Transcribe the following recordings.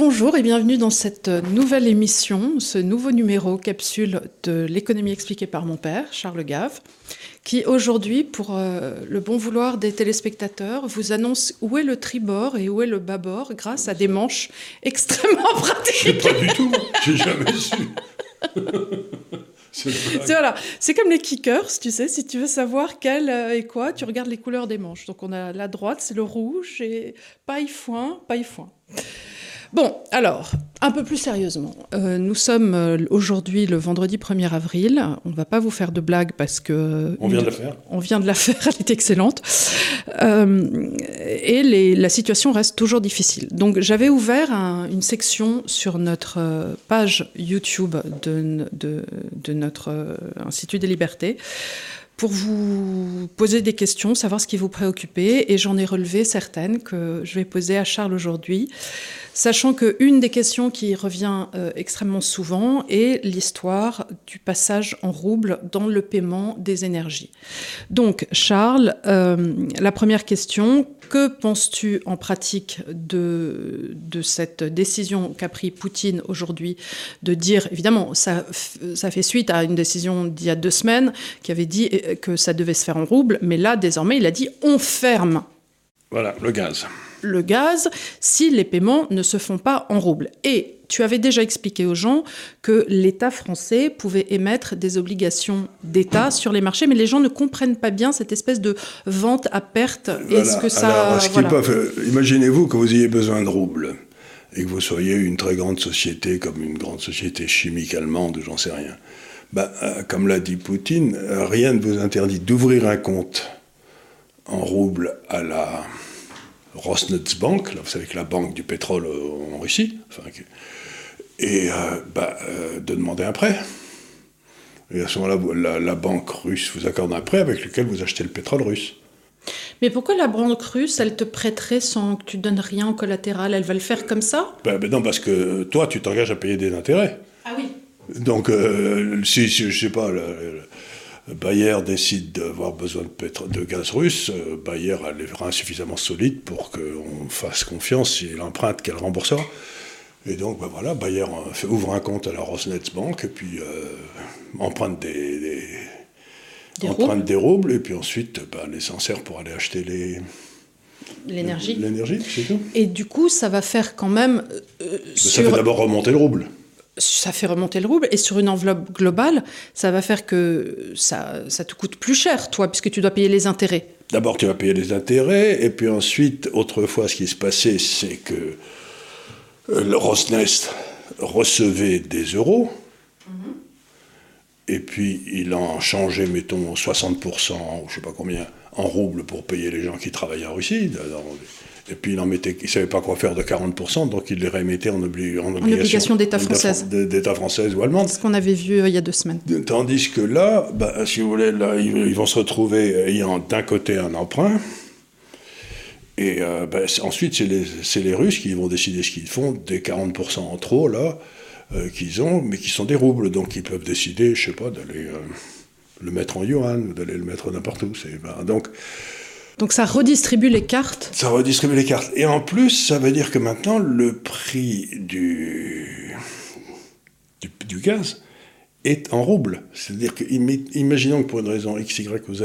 bonjour et bienvenue dans cette nouvelle émission, ce nouveau numéro capsule de l'économie expliquée par mon père, Charles Gave, qui aujourd'hui, pour euh, le bon vouloir des téléspectateurs, vous annonce où est le tribord et où est le bâbord grâce à des manches extrêmement pratiques. Pas du tout, j'ai jamais su. C'est voilà, c'est comme les kickers, tu sais, si tu veux savoir quel euh, est quoi, tu regardes les couleurs des manches. Donc on a la droite, c'est le rouge et paille foin, paille foin. Bon, alors, un peu plus sérieusement, euh, nous sommes euh, aujourd'hui le vendredi 1er avril. On ne va pas vous faire de blagues parce que... On vient de la faire. On vient de la faire, elle est excellente. Euh, et la situation reste toujours difficile. Donc j'avais ouvert une section sur notre page YouTube de, de notre Institut des libertés pour vous poser des questions, savoir ce qui vous préoccupe, et j'en ai relevé certaines que je vais poser à Charles aujourd'hui, sachant qu'une des questions qui revient euh, extrêmement souvent est l'histoire du passage en rouble dans le paiement des énergies. Donc, Charles, euh, la première question, que penses-tu en pratique de, cette décision qu'a pris Poutine aujourd'hui de dire, évidemment, ça, ça fait suite à une décision d'il y a deux semaines qui avait dit euh, que ça devait se faire en rouble, mais là, désormais, il a dit on ferme. Voilà, le gaz. Le gaz, si les paiements ne se font pas en rouble. Et tu avais déjà expliqué aux gens que l'État français pouvait émettre des obligations d'État sur les marchés, mais les gens ne comprennent pas bien cette espèce de vente à perte. Est-ce que ça. Imaginez-vous que vous ayez besoin de roubles et que vous soyez une très grande société, comme une grande société chimique allemande, j'en sais rien. Ben, euh, comme l'a dit Poutine, rien ne vous interdit d'ouvrir un compte en rouble à la Rosneft-Bank, là, vous savez que la banque du pétrole en Russie, et euh, ben, euh, de demander un prêt. Et à ce moment-là, la, banque russe vous accorde un prêt avec lequel vous achetez le pétrole russe. Mais pourquoi la banque russe, elle te prêterait sans que tu donnes rien en collatéral? Elle va le faire comme ça? Ben, ben Non, parce que toi, tu t'engages à payer des intérêts. Ah oui. Donc, euh, si, je sais pas, le, Bayer décide d'avoir besoin de, de, gaz russe, euh, Bayer a les reins suffisamment solides pour qu'on fasse confiance et l'emprunte qu'elle remboursera. Et donc, ben voilà, Bayer fait, ouvre un compte à la Rosneft-Bank et puis euh, emprunte des, emprunte des roubles et puis ensuite ben, les s'en sert pour aller acheter les, l'énergie. L'énergie, c'est tout. Et du coup, ça va faire quand même. Ça fait d'abord remonter le rouble ça fait remonter le rouble et sur une enveloppe globale, ça va faire que ça, ça te coûte plus cher, toi, puisque tu dois payer les intérêts. D'abord, tu vas payer les intérêts, et puis ensuite, autrefois, ce qui se passait, c'est que euh, le Rosneft recevait des euros, mhm. et puis il en changeait, mettons, 60%, ou je sais pas combien, en roubles pour payer les gens qui travaillaient en Russie. Et puis il en mettait, il savait pas quoi faire de 40%, donc il les remettait en, obligation, d'État française. D'État française ou allemande. C'est ce qu'on avait vu euh, il y a deux semaines. Tandis que là, bah, si vous voulez, là, ils, vont se retrouver ayant d'un côté un emprunt, et euh, bah, ensuite c'est les, les, Russes qui vont décider ce qu'ils font des 40% en trop là euh, qu'ils ont, mais qui sont des roubles, donc ils peuvent décider, je sais pas, d'aller le mettre en yuan ou d'aller le mettre n'importe où. Bah, donc donc ça redistribue les cartes Ça redistribue les cartes. Et en plus, ça veut dire que maintenant, le prix du, du, gaz est en rouble. C'est-à-dire que, imaginons que pour une raison X, Y ou Z,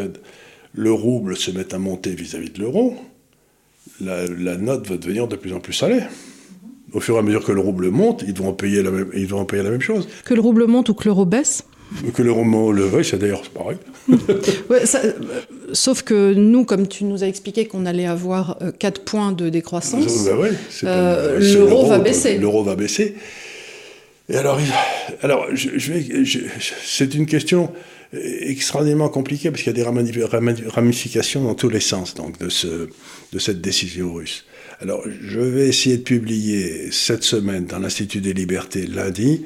le rouble se mette à monter vis-à-vis de l'euro, la, note va devenir de plus en plus salée. Au fur et à mesure que le rouble monte, ils vont payer la même, ils vont payer la même chose. Que le rouble monte ou que l'euro baisse que le roman le c'est d'ailleurs pareil. Euh, sauf que nous, comme tu nous as expliqué qu'on allait avoir 4 euh, points de décroissance, euh, l'euro va baisser. L'euro va baisser. Et alors, alors je, vais, c'est une question extraordinairement compliquée parce qu'il y a des ramifications dans tous les sens donc, de, ce, de cette décision russe. Alors, je vais essayer de publier cette semaine dans l'Institut des libertés lundi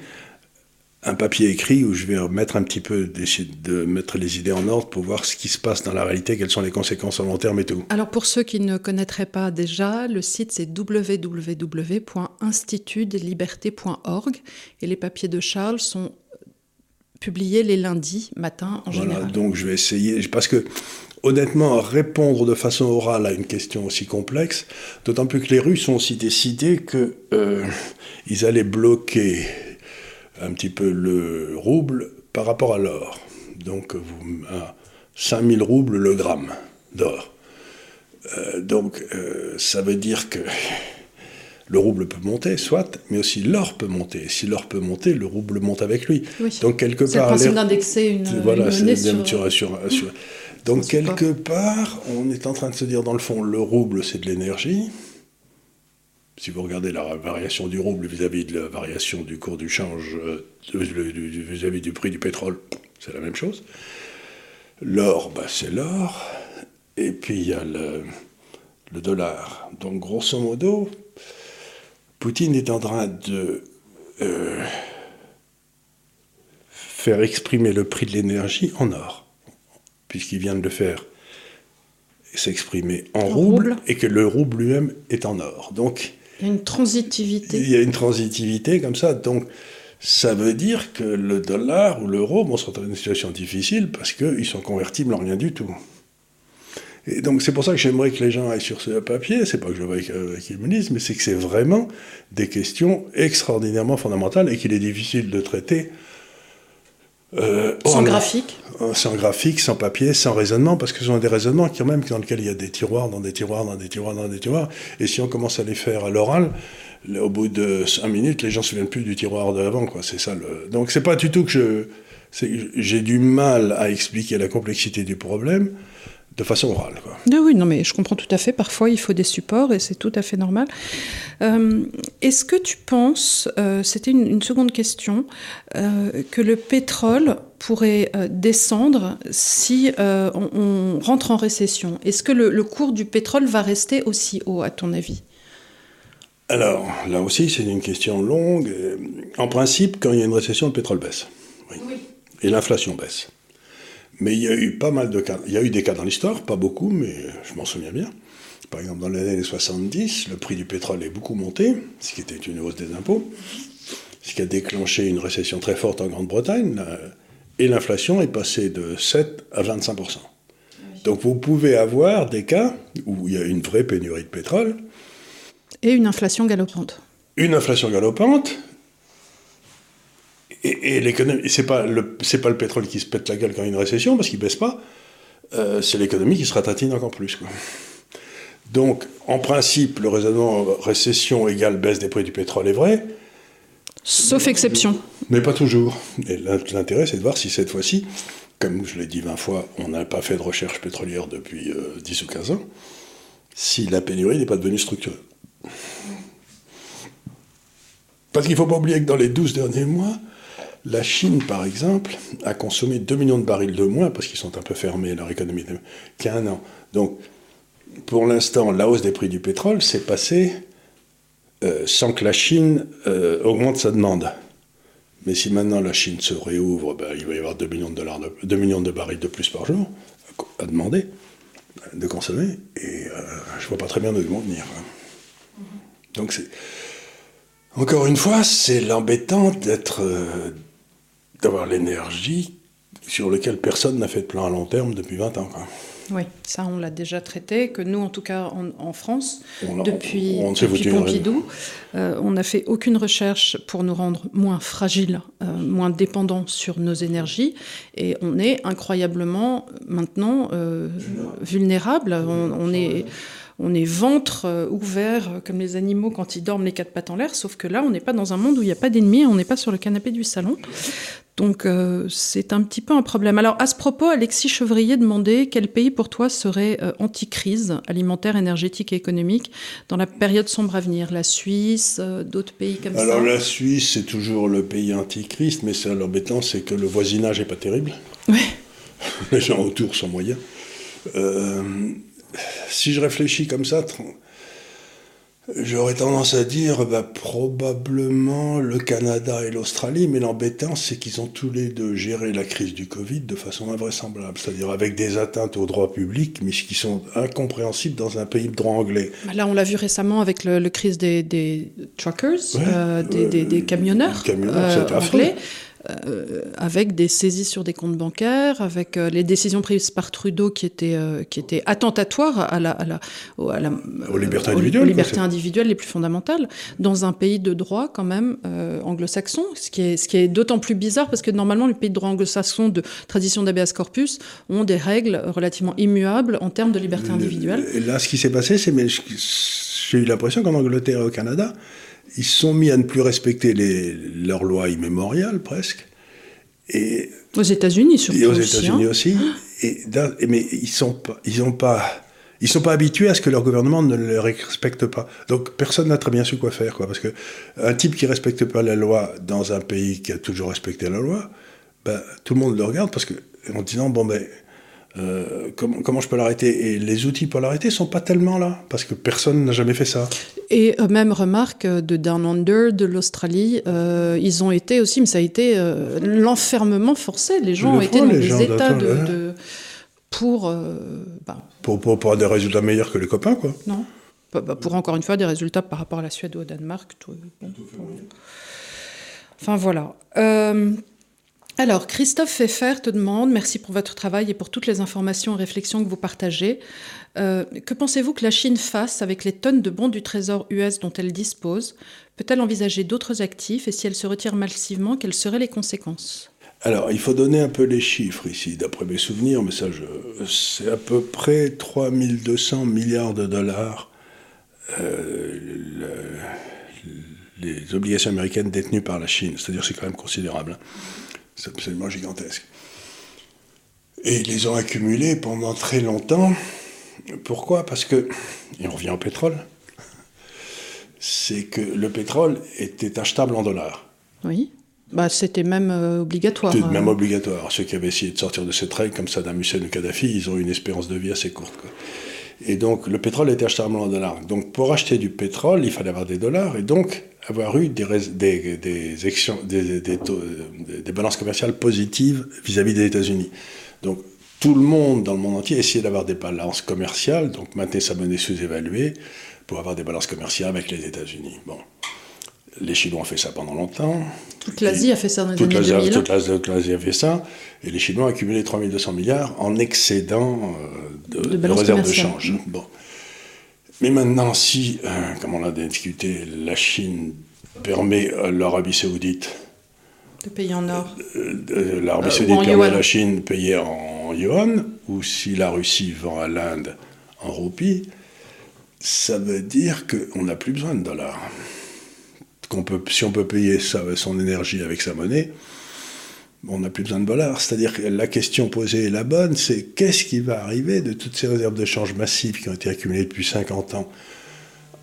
un papier écrit où je vais mettre un petit peu, de mettre les idées en ordre pour voir ce qui se passe dans la réalité, quelles sont les conséquences à long terme et tout. Alors pour ceux qui ne connaîtraient pas déjà, le site c'est www.institutdeslibertés.org et les papiers de Charles sont publié les lundis matin en voilà, général. Donc je vais essayer, parce que honnêtement, répondre de façon orale à une question aussi complexe, d'autant plus que les Russes ont aussi décidé qu'ils euh, allaient bloquer un petit peu le rouble par rapport à l'or. Donc vous, à 5000 roubles le gramme d'or. Euh, donc euh, ça veut dire que le rouble peut monter, soit, mais aussi l'or peut monter. Si l'or peut monter, le rouble monte avec lui. Donc quelque part, c'est le principe d'indexer une, voilà, une sur, Donc quelque part, on est en train de se dire dans le fond, le rouble c'est de l'énergie. Si vous regardez la variation du rouble vis-à-vis de la variation du cours du change, euh, vis-à-vis du prix du pétrole, c'est la même chose. L'or, bah, c'est l'or. Et puis il y a le, le dollar. Donc grosso modo, Poutine est en train de euh, faire exprimer le prix de l'énergie en or, puisqu'il vient de le faire s'exprimer en, rouble, et que le rouble lui-même est en or. Donc il y a une transitivité. Il y a une transitivité comme ça. Donc ça veut dire que le dollar ou l'euro vont se retrouver dans une situation difficile parce qu'ils sont convertibles en rien du tout. Et donc c'est pour ça que j'aimerais que les gens aillent sur ce papier, c'est pas que je veux qu'ils me disent, mais c'est que c'est vraiment des questions extraordinairement fondamentales et qu'il est difficile de traiter. Euh, sans graphique euh, Sans graphique, sans papier, sans raisonnement, parce que ce sont des raisonnements quand même dans lesquels il y a des tiroirs, dans des tiroirs, dans des tiroirs, dans des tiroirs. Et si on commence à les faire à l'oral, au bout de cinq minutes, les gens ne se souviennent plus du tiroir de l'avant. Quoi. C'est ça le... Donc c'est pas du tout que je... J'ai du mal à expliquer la complexité du problème de façon orale. Quoi. oui, non, mais je comprends tout à fait. Parfois, il faut des supports et c'est tout à fait normal. Euh, est-ce que tu penses, euh, c'était une, seconde question, euh, que le pétrole pourrait descendre si on, rentre en récession? Est-ce que le, cours du pétrole va rester aussi haut, à ton avis? Alors, là aussi, c'est une question longue. En principe, quand il y a une récession, le pétrole baisse. oui. Et l'inflation baisse. Mais il y a eu pas mal de cas. Il y a eu des cas dans l'histoire, pas beaucoup, mais je m'en souviens bien. Par exemple, dans les années 70, le prix du pétrole est beaucoup monté, ce qui était une hausse des impôts, ce qui a déclenché une récession très forte en Grande-Bretagne, et l'inflation est passée de 7 à 25% Donc vous pouvez avoir des cas où il y a une vraie pénurie de pétrole. Et une inflation galopante. Une inflation galopante, et, l'économie, c'est pas le c'est pas le pétrole qui se pète la gueule quand il y a une récession parce qu'il baisse pas. Euh, c'est l'économie qui se ratatine encore plus. Quoi. Donc, en principe, le raisonnement récession égale baisse des prix du pétrole est vrai. Sauf exception. Mais pas toujours. Et l'intérêt, c'est de voir si cette fois-ci, comme je l'ai dit 20 fois, on n'a pas fait de recherche pétrolière depuis 10 euh, ou 15 ans, si la pénurie n'est pas devenue structurelle. Parce qu'il ne faut pas oublier que dans les 12 derniers mois, la Chine, par exemple, a consommé 2 millions de barils de moins, parce qu'ils sont un peu fermés, leur économie, qu'à un an. Donc, pour l'instant, la hausse des prix du pétrole s'est passée euh, sans que la Chine euh, augmente sa demande. Mais si maintenant la Chine se réouvre, ben, il va y avoir 2 millions de, dollars de, millions de barils de plus par jour à, demander de consommer. Et euh, je ne vois pas très bien ils vont venir. Donc c'est. Encore une fois, c'est l'embêtant d'être d'avoir l'énergie sur laquelle personne n'a fait de plan à long terme depuis 20 ans. Oui, ça on l'a déjà traité, que nous en tout cas en, France, depuis, Pompidou, euh, on n'a fait aucune recherche pour nous rendre moins fragiles, euh, moins dépendants sur nos énergies, et on est incroyablement maintenant euh, vulnérables. On, est on est ventre ouvert comme les animaux quand ils dorment les quatre pattes en l'air, sauf que là, on n'est pas dans un monde où il n'y a pas d'ennemis, on n'est pas sur le canapé du salon. Donc euh, c'est un petit peu un problème. Alors à ce propos, Alexis Chevrier demandait quel pays pour toi serait euh, anti-crise alimentaire, énergétique et économique dans la période sombre à venir? La Suisse, euh, d'autres pays comme ça? Alors la Suisse, c'est toujours le pays anti-crise, mais l'embêtant, c'est que le voisinage n'est pas terrible. Oui. Les gens autour sont moyens. Si je réfléchis comme ça, J'aurais tendance à dire bah, probablement le Canada et l'Australie, mais l'embêtant, c'est qu'ils ont tous les deux géré la crise du Covid de façon invraisemblable, c'est-à-dire avec des atteintes aux droits publics, mais qui sont incompréhensibles dans un pays de droit anglais. Bah, là, on l'a vu récemment avec le, crise des, truckers, euh, des, des, camionneurs, camionneurs euh, anglais. Euh, avec des saisies sur des comptes bancaires, avec euh, les décisions prises par Trudeau qui étaient, euh, qui étaient attentatoires à la, à la, à la aux libertés individuelles, aux libertés individuelles les plus fondamentales, dans un pays de droit quand même anglo-saxon, ce qui est, ce qui est d'autant plus bizarre parce que normalement les pays de droit anglo-saxon de tradition d'habeas corpus ont des règles relativement immuables en termes de liberté individuelle. Et là, ce qui s'est passé, c'est, mais j'ai eu l'impression qu'en Angleterre et au Canada, ils se sont mis à ne plus respecter les, leurs lois immémoriales, presque. Et, aux États-Unis, surtout. Et aux États-Unis hein. aussi. Et, mais ils sont pas, ils ont pas, ils sont pas habitués à ce que leur gouvernement ne les respecte pas. Donc personne n'a très bien su quoi faire, quoi. Parce que un type qui respecte pas la loi dans un pays qui a toujours respecté la loi, ben, tout le monde le regarde parce que en disant bon ben euh, comment, je peux l'arrêter? Et les outils pour l'arrêter sont pas tellement là, parce que personne n'a jamais fait ça. Et euh, même remarque euh, de Down Under, de l'Australie, ils ont été aussi, mais ça a été l'enfermement forcé. Les gens ont été dans des états de, pour, bah, pour, pour, pour, des résultats meilleurs que les copains, quoi. Non. Bah, bah, pour encore une fois des résultats par rapport à la Suède ou au Danemark. Enfin voilà. Alors, Christophe Pfeffer te demande, merci pour votre travail et pour toutes les informations et réflexions que vous partagez. Euh, que pensez-vous que la Chine fasse avec les tonnes de bons du Trésor US dont elle dispose? Peut-elle envisager d'autres actifs? Et si elle se retire massivement, quelles seraient les conséquences? Alors, il faut donner un peu les chiffres ici, d'après mes souvenirs, mais ça, c'est à peu près 3200 milliards de dollars euh, les obligations américaines détenues par la Chine. C'est-à-dire c'est quand même considérable. Hein. C'est absolument gigantesque. Et ils les ont accumulés pendant très longtemps. Pourquoi? Parce que, et on revient au pétrole, c'est que le pétrole était achetable en dollars. Oui. Bah, c'était même euh, obligatoire. C'était même obligatoire. Ceux qui avaient essayé de sortir de cette règle, comme Saddam Hussein ou Kadhafi, ils ont eu une espérance de vie assez courte. Et donc, le pétrole était achetable en dollars. Donc, pour acheter du pétrole, il fallait avoir des dollars. Et donc, avoir eu des, des, des, des, balances commerciales positives vis-à-vis des États-Unis. Donc tout le monde dans le monde entier essayait d'avoir des balances commerciales, donc maintenir sa monnaie sous-évaluée pour avoir des balances commerciales avec les États-Unis. Bon. Les Chinois ont fait ça pendant longtemps. Toute l'Asie a fait ça dans les années 2000. Toute l'Asie a fait ça. Et les Chinois ont accumulé 3200 milliards en excédent euh, de, de, réserves de change. Bon. Mais maintenant, si, euh, comme on l'a discuté, la Chine permet à l'Arabie saoudite de payer en or, euh, l'Arabie saoudite permet à la Chine de payer en yuan, ou si la Russie vend à l'Inde en roupies, ça veut dire qu'on n'a plus besoin de dollars. Qu'on peut, si on peut payer son énergie avec sa monnaie, on n'a plus besoin de dollars. C'est-à-dire que la question posée est la bonne, c'est qu'est-ce qui va arriver de toutes ces réserves de change massives qui ont été accumulées depuis 50 ans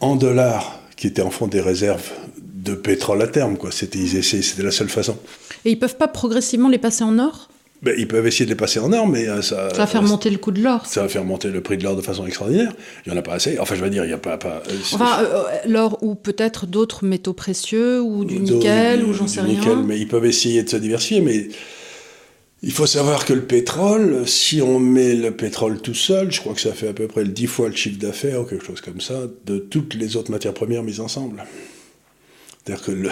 en dollars, qui étaient en fond des réserves de pétrole à terme, quoi. C'était, c'était la seule façon. Et ils peuvent pas progressivement les passer en or? Ben, ils peuvent essayer de les passer en or, mais euh, ça, ça va faire monter le coût de l'or. Ça va faire monter le prix de l'or de façon extraordinaire. Il n'y en a pas assez. Enfin, je veux dire, il n'y a pas. pas euh, enfin, euh, l'or ou peut-être d'autres métaux précieux, ou du nickel, ou j'en sais nickel, Mais ils peuvent essayer de se diversifier, mais il faut savoir que le pétrole, si on met le pétrole tout seul, je crois que ça fait à peu près le 10 fois le chiffre d'affaires ou quelque chose comme ça, de toutes les autres matières premières mises ensemble. C'est-à-dire que le,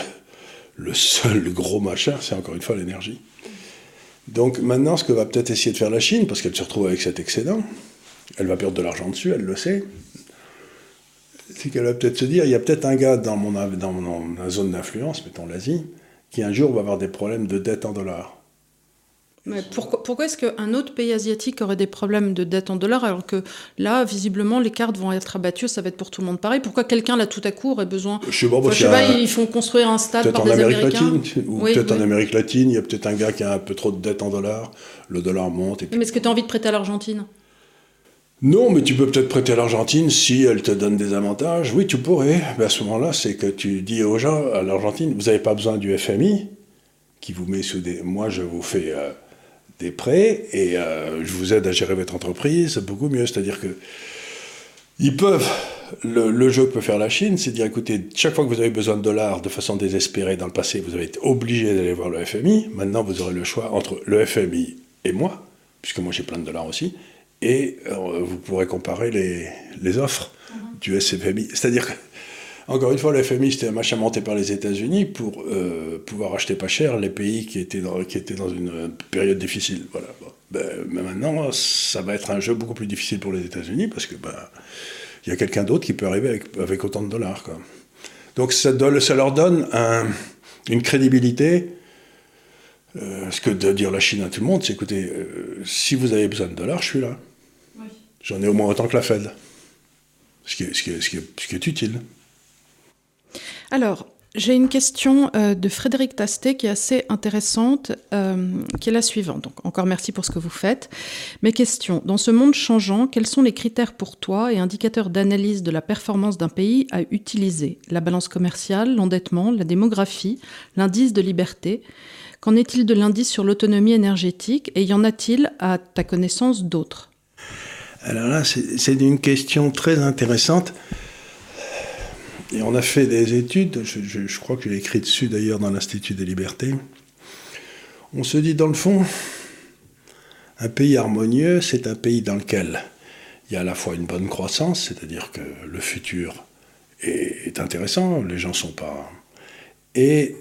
le seul gros machin, c'est encore une fois l'énergie. Donc maintenant, ce que va peut-être essayer de faire la Chine, parce qu'elle se retrouve avec cet excédent, elle va perdre de l'argent dessus, elle le sait, c'est qu'elle va peut-être se dire, il y a peut-être un gars dans, mon, ma zone d'influence, mettons l'Asie, qui un jour va avoir des problèmes de dette en dollars pourquoi, pourquoi est-ce qu'un autre pays asiatique aurait des problèmes de dette en dollars alors que là, visiblement, les cartes vont être abattues, ça va être pour tout le monde pareil? Pourquoi quelqu'un là tout à coup aurait besoin? Je sais pas, sais pas ils font construire un stade par des Amérique Latine, ou peut-être en Amérique latine, il y a peut-être un gars qui a un peu trop de dette en dollars, le dollar monte. Et Mais est-ce que tu as envie de prêter à l'Argentine? Non, mais tu peux peut-être prêter à l'Argentine si elle te donne des avantages. Oui, tu pourrais. Mais à ce moment-là, c'est que tu dis aux gens, à l'Argentine, vous n'avez pas besoin du FMI, qui vous met sous des... Moi, je vous fais... Euh, des prêts et euh, je vous aide à gérer votre entreprise, beaucoup mieux. C'est-à-dire que ils peuvent, le, jeu que peut faire la Chine, c'est de dire écoutez, chaque fois que vous avez besoin de dollars de façon désespérée dans le passé, vous avez été obligé d'aller voir le FMI. Maintenant, vous aurez le choix entre le FMI et moi, puisque moi j'ai plein de dollars aussi, et euh, vous pourrez comparer les, les offres mm-hmm. du SFMI. C'est-à-dire que Encore une fois, le FMI, c'était un machin monté par les États-Unis pour euh, pouvoir acheter pas cher les pays qui étaient dans, qui étaient dans une période difficile. Voilà. Ben, mais maintenant, ça va être un jeu beaucoup plus difficile pour les États-Unis parce que ben, il y a quelqu'un d'autre qui peut arriver avec, avec autant de dollars. Quoi. Donc ça, ça, leur donne un, une crédibilité. Euh, ce que de dire la Chine à tout le monde, c'est écoutez, euh, si vous avez besoin de dollars, je suis là. Oui. J'en ai au moins autant que la Fed. Ce qui est, ce qui est, ce qui est, ce qui est utile. Alors, j'ai une question euh, de Frédéric Tastet qui est assez intéressante, euh, qui est la suivante. Donc, encore merci pour ce que vous faites. Mes questions. Dans ce monde changeant, quels sont les critères pour toi et indicateurs d'analyse de la performance d'un pays à utiliser? La balance commerciale, l'endettement, la démographie, l'indice de liberté Qu'en est-il de l'indice sur l'autonomie énergétique Et y en a-t-il, à ta connaissance, d'autres? Alors là, c'est une question très intéressante. On a fait des études, je, crois que j'ai écrit dessus d'ailleurs dans l'Institut des libertés. On se dit dans le fond, un pays harmonieux, c'est un pays dans lequel il y a à la fois une bonne croissance, c'est-à-dire que le futur est, intéressant, les gens sont pas. et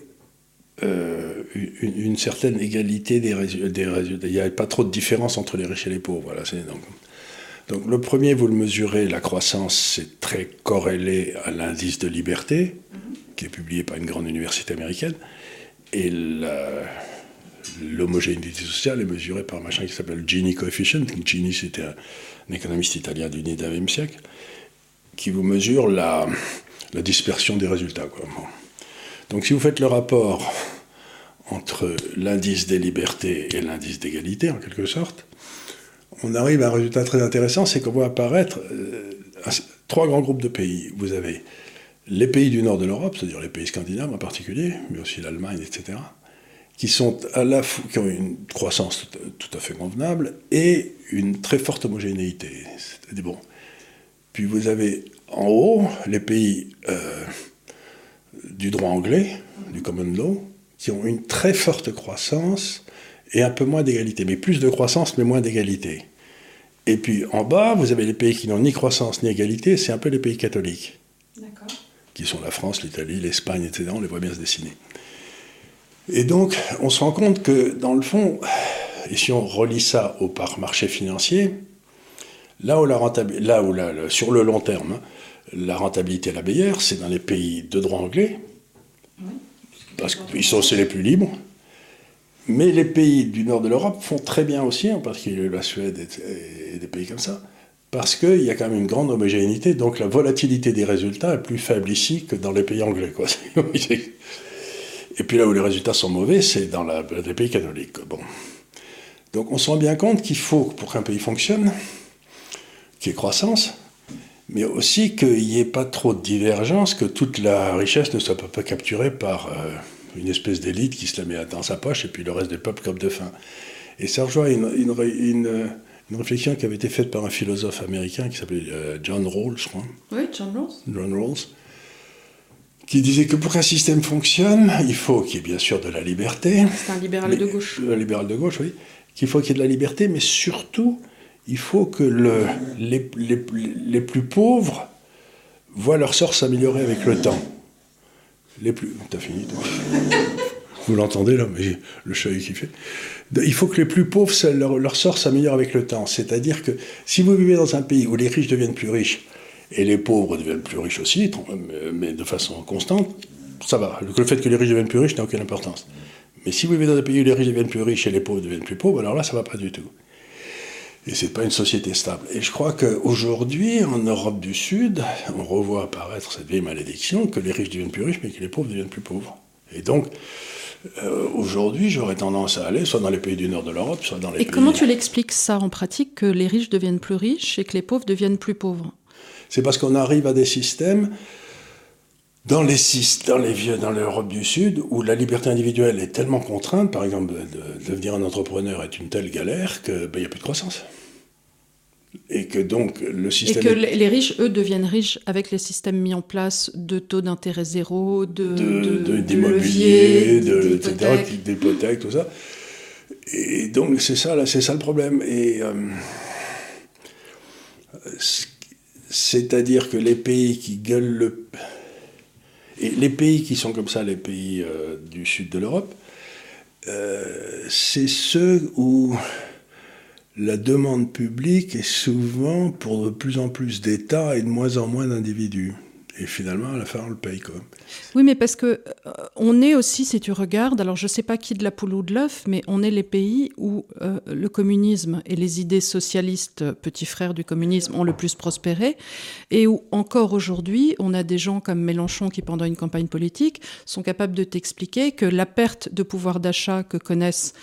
euh, une, certaine égalité des résultats. Il n'y a pas trop de différence entre les riches et les pauvres. Voilà, donc, donc le premier, vous le mesurez, la croissance, c'est très corrélé à l'indice de liberté, qui est publié par une grande université américaine, et l'homogénéité sociale est mesurée par un machin qui s'appelle Gini Coefficient. Gini, c'était un, économiste italien du 19e siècle, qui vous mesure la, dispersion des résultats. Donc si vous faites le rapport entre l'indice des libertés et l'indice d'égalité, en quelque sorte, on arrive à un résultat très intéressant, c'est qu'on voit apparaître euh, trois grands groupes de pays. Vous avez les pays du nord de l'Europe, c'est-à-dire les pays scandinaves en particulier, mais aussi l'Allemagne, etc., qui, sont à la qui ont une croissance tout, à fait convenable et une très forte homogénéité. Puis vous avez en haut les pays euh, du droit anglais, du common law, qui ont une très forte croissance et un peu moins d'égalité, mais plus de croissance mais moins d'égalité. Et puis en bas, vous avez les pays qui n'ont ni croissance ni égalité, c'est un peu les pays catholiques. Qui sont la France, l'Italie, l'Espagne, etc. On les voit bien se dessiner. Et donc, on se rend compte que, dans le fond, et si on relie ça au par marché financier, là où, la rentabilité, là où la, sur le long terme, la rentabilité est la meilleure, c'est dans les pays de droit anglais, parce qu'ils sont les plus libres, mais les pays du nord de l'Europe font très bien aussi, en particulier la Suède et, des pays comme ça, parce qu'il y a quand même une grande homogénéité, donc la volatilité des résultats est plus faible ici que dans les pays anglais. Et puis là où les résultats sont mauvais, c'est dans les pays catholiques. Donc on se rend bien compte qu'il faut, pour qu'un pays fonctionne, qu'il y ait croissance, mais aussi qu'il n'y ait pas trop de divergence, que toute la richesse ne soit pas capturée par... Euh, une espèce d'élite qui se la met dans sa poche et puis le reste du peuple comme de faim. Et ça rejoint une, une, une, réflexion qui avait été faite par un philosophe américain qui s'appelait euh, John Rawls, je crois. Oui, John Rawls. John Rawls. Qui disait que pour qu'un système fonctionne, il faut qu'il y ait bien sûr de la liberté. C'est un libéral de gauche. Un libéral de gauche, oui. Qu'il faut qu'il y ait de la liberté, mais surtout, il faut que le, les, les, les plus pauvres voient leur sort s'améliorer avec le temps les plus. T'as fini. Vous l'entendez là, mais le chat qui fait. Il faut que les plus pauvres, leur, sort s'améliore avec le temps. C'est-à-dire que si vous vivez dans un pays où les riches deviennent plus riches et les pauvres deviennent plus riches aussi, mais de façon constante, ça va. Le fait que les riches deviennent plus riches n'a aucune importance. Mais si vous vivez dans un pays où les riches deviennent plus riches et les pauvres deviennent plus pauvres, alors là, ça va pas du tout. Et c'est pas une société stable. Et je crois qu'aujourd'hui, en Europe du Sud, on revoit apparaître cette vieille malédiction que les riches deviennent plus riches, mais que les pauvres deviennent plus pauvres. Et donc, euh, aujourd'hui, j'aurais tendance à aller soit dans les pays du nord de l'Europe, soit dans les et pays... Et comment tu l'expliques ça en pratique, que les riches deviennent plus riches et que les pauvres deviennent plus pauvres? C'est parce qu'on arrive à des systèmes dans les dans les vieux, dans l'Europe du Sud, où la liberté individuelle est tellement contrainte, par exemple, de, devenir un entrepreneur est une telle galère qu'il ben, n'y a plus de croissance. Et que donc le système. Et que les riches, eux, deviennent riches avec les systèmes mis en place de taux d'intérêt zéro, de, d'immobilier, de, d'hypothèques, tout ça. Et donc c'est ça, là, c'est ça le problème. Et euh, c'est-à-dire que les pays qui gueulent le Et les pays qui sont comme ça, les pays du sud de l'Europe, c'est ceux où la demande publique est souvent pour de plus en plus d'États et de moins en moins d'individus. Et finalement, à la fin, on le paye quoi. Oui, mais parce que euh, on est aussi, si tu regardes, alors je ne sais pas qui de la poule ou de l'œuf, mais on est les pays où euh, le communisme et les idées socialistes, petits frères du communisme, ont le plus prospéré, et où encore aujourd'hui, on a des gens comme Mélenchon qui, pendant une campagne politique, sont capables de t'expliquer que la perte de pouvoir d'achat que connaissent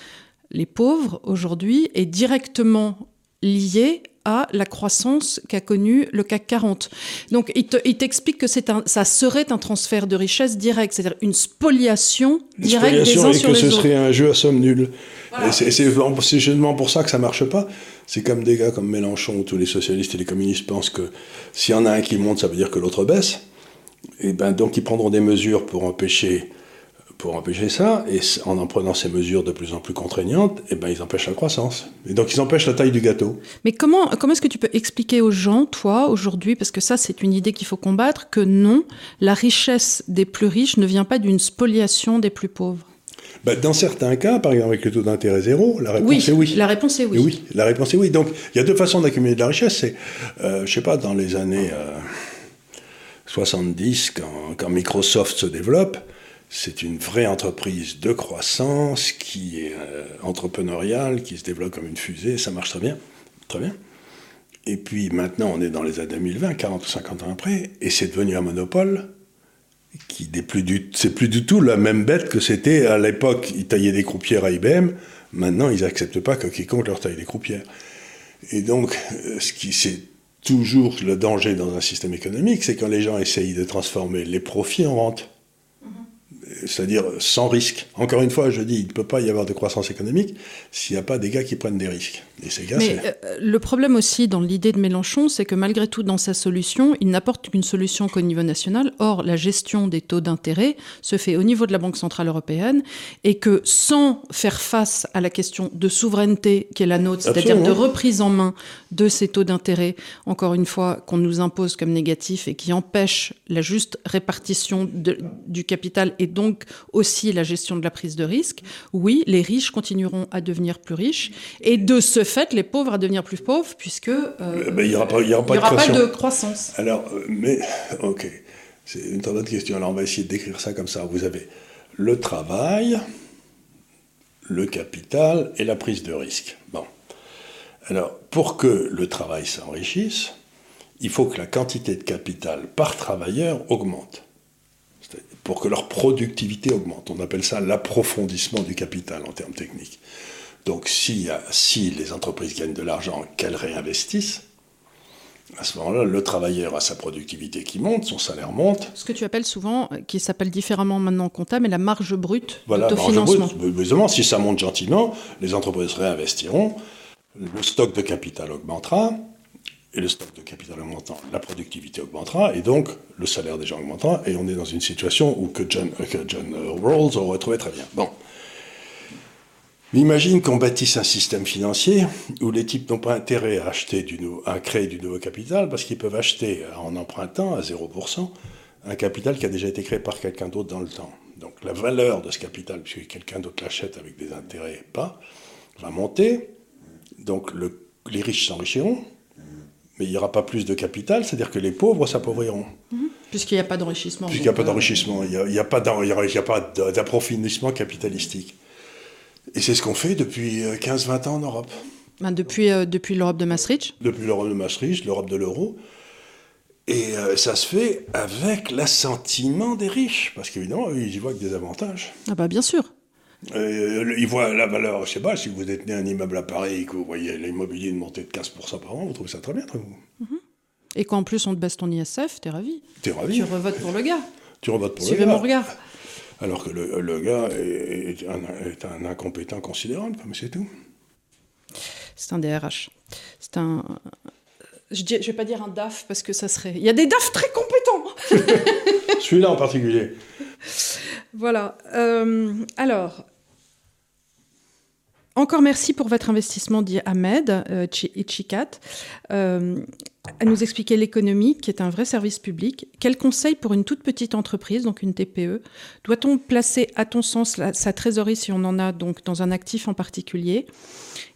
les pauvres aujourd'hui est directement liée à la croissance qu'a connue le CAC 40. Donc il t'explique que c'est un, ça serait un transfert de richesse direct, c'est-à-dire une spoliation directe des uns et sur que ce serait un jeu à somme nulle. C'est justement pour ça que ça marche pas. C'est comme des gars comme Mélenchon où tous les socialistes et les communistes pensent que s'il y en a un qui monte, ça veut dire que l'autre baisse. Et ben donc ils prendront des mesures pour empêcher pour empêcher ça, et en en prenant ces mesures de plus en plus contraignantes, eh ben, ils empêchent la croissance. Et donc ils empêchent la taille du gâteau. Mais comment, comment est-ce que tu peux expliquer aux gens, toi, aujourd'hui, parce que ça c'est une idée qu'il faut combattre, que non, la richesse des plus riches ne vient pas d'une spoliation des plus pauvres? Ben, dans certains cas, par exemple avec le taux d'intérêt zéro, la réponse est oui. La réponse est oui. oui. La réponse est oui. Donc il y a deux façons d'accumuler de la richesse. C'est, euh, je sais pas, dans les années 70, euh, quand, quand Microsoft se développe, c'est une vraie entreprise de croissance qui est euh, entrepreneuriale, qui se développe comme une fusée, ça marche très bien, très bien. Et puis maintenant, on est dans les années 2020, 40 ou 50 ans après, et c'est devenu un monopole qui n'est plus du, tout la même bête que c'était à l'époque. Ils taillaient des croupières à IBM. Maintenant, ils n'acceptent pas que quiconque leur taille des croupières. Et donc, euh, ce qui c'est toujours le danger dans un système économique, c'est quand les gens essayent de transformer les profits en rente c'est-à-dire sans risque. Encore une fois, je dis, il ne peut pas y avoir de croissance économique s'il n'y a pas des gars qui prennent des risques. Gars, Mais euh, le problème aussi dans l'idée de Mélenchon, c'est que malgré tout, dans sa solution, il n'apporte qu'une solution qu'au niveau national. Or, la gestion des taux d'intérêt se fait au niveau de la Banque Centrale Européenne et que sans faire face à la question de souveraineté qui est la nôtre, c'est-à-dire de reprise en main de ces taux d'intérêt, encore une fois, qu'on nous impose comme négatif et qui empêche la juste répartition du capital et donc aussi la gestion de la prise de risque, oui, les riches continueront à devenir plus riches. Et de ce fait, les pauvres à devenir plus pauvres, puisque euh, ben, il n'y aura, pas, de, croissance. Alors, euh, mais, ok, c'est une très bonne question. Alors, on va essayer de décrire ça comme ça. Vous avez le travail, le capital et la prise de risque. Bon. Alors, pour que le travail s'enrichisse, il faut que la quantité de capital par travailleur augmente pour que leur productivité augmente. On appelle ça l'approfondissement du capital en termes techniques. Donc si, si les entreprises gagnent de l'argent, qu'elles réinvestissent, à ce moment-là, le travailleur a sa productivité qui monte, son salaire monte. Ce que tu appelles souvent, qui s'appelle différemment maintenant comptable, mais la marge brute voilà, d'autofinancement. Évidemment, si ça monte gentiment, les entreprises réinvestiront, le stock de capital augmentera, et le stock de capital augmentant, la productivité augmentera, et donc le salaire des gens augmentera, et on est dans une situation où que John, que John Rawls aurait trouvé très bien. Bon. Imagine qu'on bâtisse un système financier où les types n'ont pas intérêt à, acheter du à créer du nouveau capital parce qu'ils peuvent acheter en empruntant à 0% un capital qui a déjà été créé par quelqu'un d'autre dans le temps. Donc la valeur de ce capital, puisque quelqu'un d'autre l'achète avec des intérêts pas, va monter. Donc le, les riches s'enrichiront, mais il n'y aura pas plus de capital, c'est-à-dire que les pauvres s'appauvriront. Mhm. Puisqu'il n'y a pas d'enrichissement. Puisqu'il n'y a pas d'enrichissement, il n'y a, pas d'approfondissement capitalistique. Et c'est ce qu'on fait depuis 15-20 euh, ans en Europe. Ben depuis euh, depuis l'Europe de Maastricht Depuis l'Europe de Maastricht, l'Europe de l'euro. Et euh, ça se fait avec l'assentiment des riches, parce qu'évidemment, ils y voient que des avantages. Ah bah bien sûr. Euh, ils voient la valeur, je sais pas, si vous détenez un immeuble à Paris et que vous voyez l'immobilier monter de 15% par an, vous trouvez ça très bien, très vous. Mhm. Et qu'en plus on te baisse ton ISF, t'es ravi. T'es ravi. Tu revotes pour le gars. Tu revotes pour le gars. mon regard. Alors que le, gars est, un, incompétent considérable, mais c'est tout. C'est un DRH. C'est un. Je ne vais pas dire un DAF parce que ça serait. Il y a des DAF très compétents Celui-là en particulier. Voilà. Euh, alors, encore merci pour votre investissement, dit Ahmed euh, Chikat. Euh, à nous expliquer l'économie, qui est un vrai service public. Quel conseil pour une toute petite entreprise, donc une TPE Doit-on placer, à ton sens, sa trésorerie, si on en a, donc dans un actif en particulier?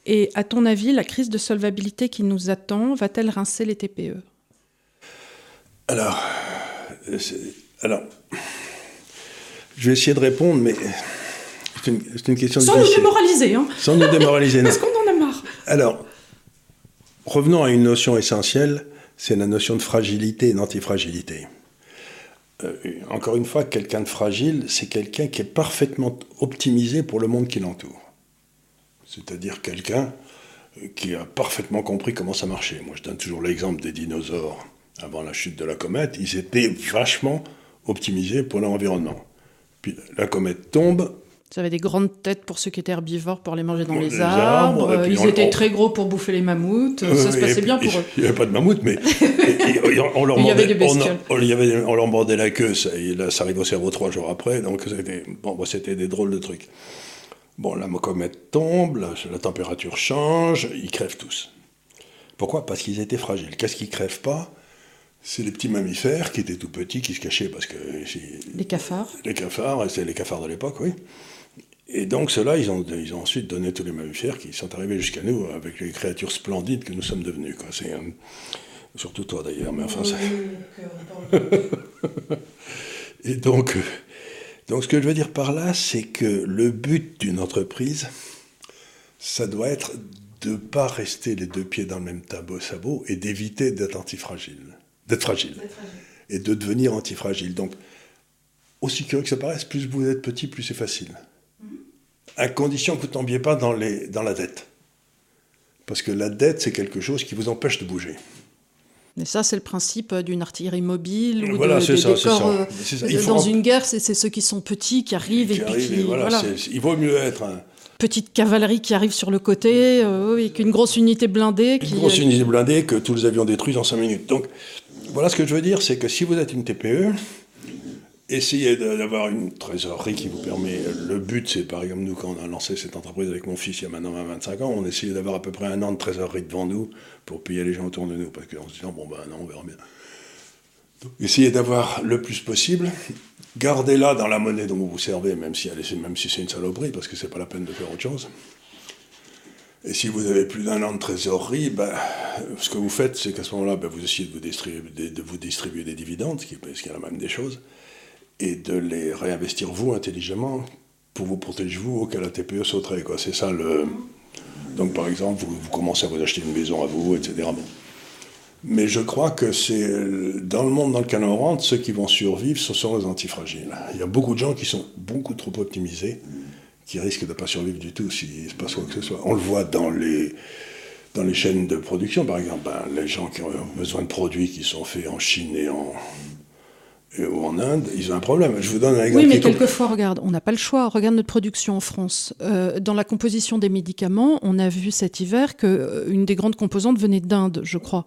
Et à ton avis, la crise de solvabilité qui nous attend va-t-elle rincer les TPE Alors, alors, je vais essayer de répondre, mais c'est une, question Sans nous démoraliser, hein. Sans nous démoraliser, Parce qu'on en a marre. Alors, revenons à une notion essentielle, c'est la notion de fragilité et d'antifragilité. Euh, encore une fois, quelqu'un de fragile, c'est quelqu'un qui est parfaitement optimisé pour le monde qui l'entoure. C'est-à-dire quelqu'un euh, qui a parfaitement compris comment ça marchait. Moi, je donne toujours l'exemple des dinosaures avant la chute de la comète. Ils étaient vachement optimisés pour l'environnement. Puis la comète tombe, ils avaient des grandes têtes pour ceux qui étaient herbivores pour les manger dans les, arbres. ils étaient très gros pour bouffer les mammouths. ça se passait bien pour eux. Il n'y avait pas de mammouths, mais on leur. On, mordait la queue. Ça, ça arrive au cerveau trois jours après. Donc c'était bon, c'était des drôles de trucs. Bon, la comète tombe, la, la température change, ils crèvent tous. Pourquoi? Parce qu'ils étaient fragiles. Qu'est-ce qu'ils crèvent pas? C'est les petits mammifères qui étaient tout petits, qui se cachaient parce que... Les cafards Les cafards, c'est les cafards de l'époque, oui. Et donc ceux-là, ils ont, ils ont ensuite donné tous les mammifères qui sont arrivés jusqu'à nous avec les créatures splendides que nous sommes devenus. Quoi. C'est, surtout toi d'ailleurs, mais enfin ça... Et donc, euh, donc ce que je veux dire par là, c'est que le but d'une entreprise, ça doit être de ne pas rester les deux pieds dans le même tableau sabot et d'éviter d'être antifragile, d'être fragile, et de devenir antifragile. Donc, aussi curieux que ça paraisse, plus vous êtes petit, plus c'est facile à condition que vous ne tombiez pas dans, les, dans la dette. Parce que la dette, c'est quelque chose qui vous empêche de bouger. Mais ça, c'est le principe euh, d'une artillerie mobile ou voilà, de, ça, des corps. Euh, dans une guerre, c'est ceux qui sont petits qui arrivent et puis qui. Voilà, Il vaut mieux être un. Petite cavalerie qui arrive sur le côté, euh, et qu'une grosse unité blindée. Une grosse unité blindée que tous les avions détruits en 5 minutes. Donc, voilà ce que je veux dire, c'est que si vous êtes une TPE, essayez d'avoir une trésorerie qui vous permet. Le but, c'est par exemple, nous, quand on a lancé cette entreprise avec mon fils il y a maintenant 25 ans, on essayait d'avoir à peu près un an de trésorerie devant nous pour payer les gens autour de nous. Parce qu'en se disant, bon, ben non, on verra bien. essayez d'avoir le plus possible. Gardez-la dans la monnaie dont vous vous servez, même si, même si c'est une saloperie, parce que c'est pas la peine de faire autre chose. Et si vous avez plus d'un an de trésorerie, ben, ce que vous faites, c'est qu'à ce moment-là, ben, vous essayez de vous, distribuer, de vous distribuer des dividendes, ce qui est la même des choses et de les réinvestir vous intelligemment pour vous protéger vous au cas la TPE sauterait. Quoi. C'est ça le. Donc par exemple, vous, commencez à vous acheter une maison à vous, etc. Mais je crois que c'est dans le monde dans lequel on rentre, ceux qui vont survivre, ce sont les antifragiles. Il y a beaucoup de gens qui sont beaucoup trop optimisés, qui risquent de ne pas survivre du tout s'il se passe quoi que ce soit. On le voit dans les, dans les chaînes de production, par exemple. Ben, les gens qui ont besoin de produits qui sont faits en Chine et en, ou en Inde, ils ont un problème. Je vous donne un exemple. Oui, mais quelquefois, regarde, on n'a pas le choix. Regarde notre production en France. Euh, dans la composition des médicaments, on a vu cet hiver qu'une euh, des grandes composantes venait d'Inde, je crois.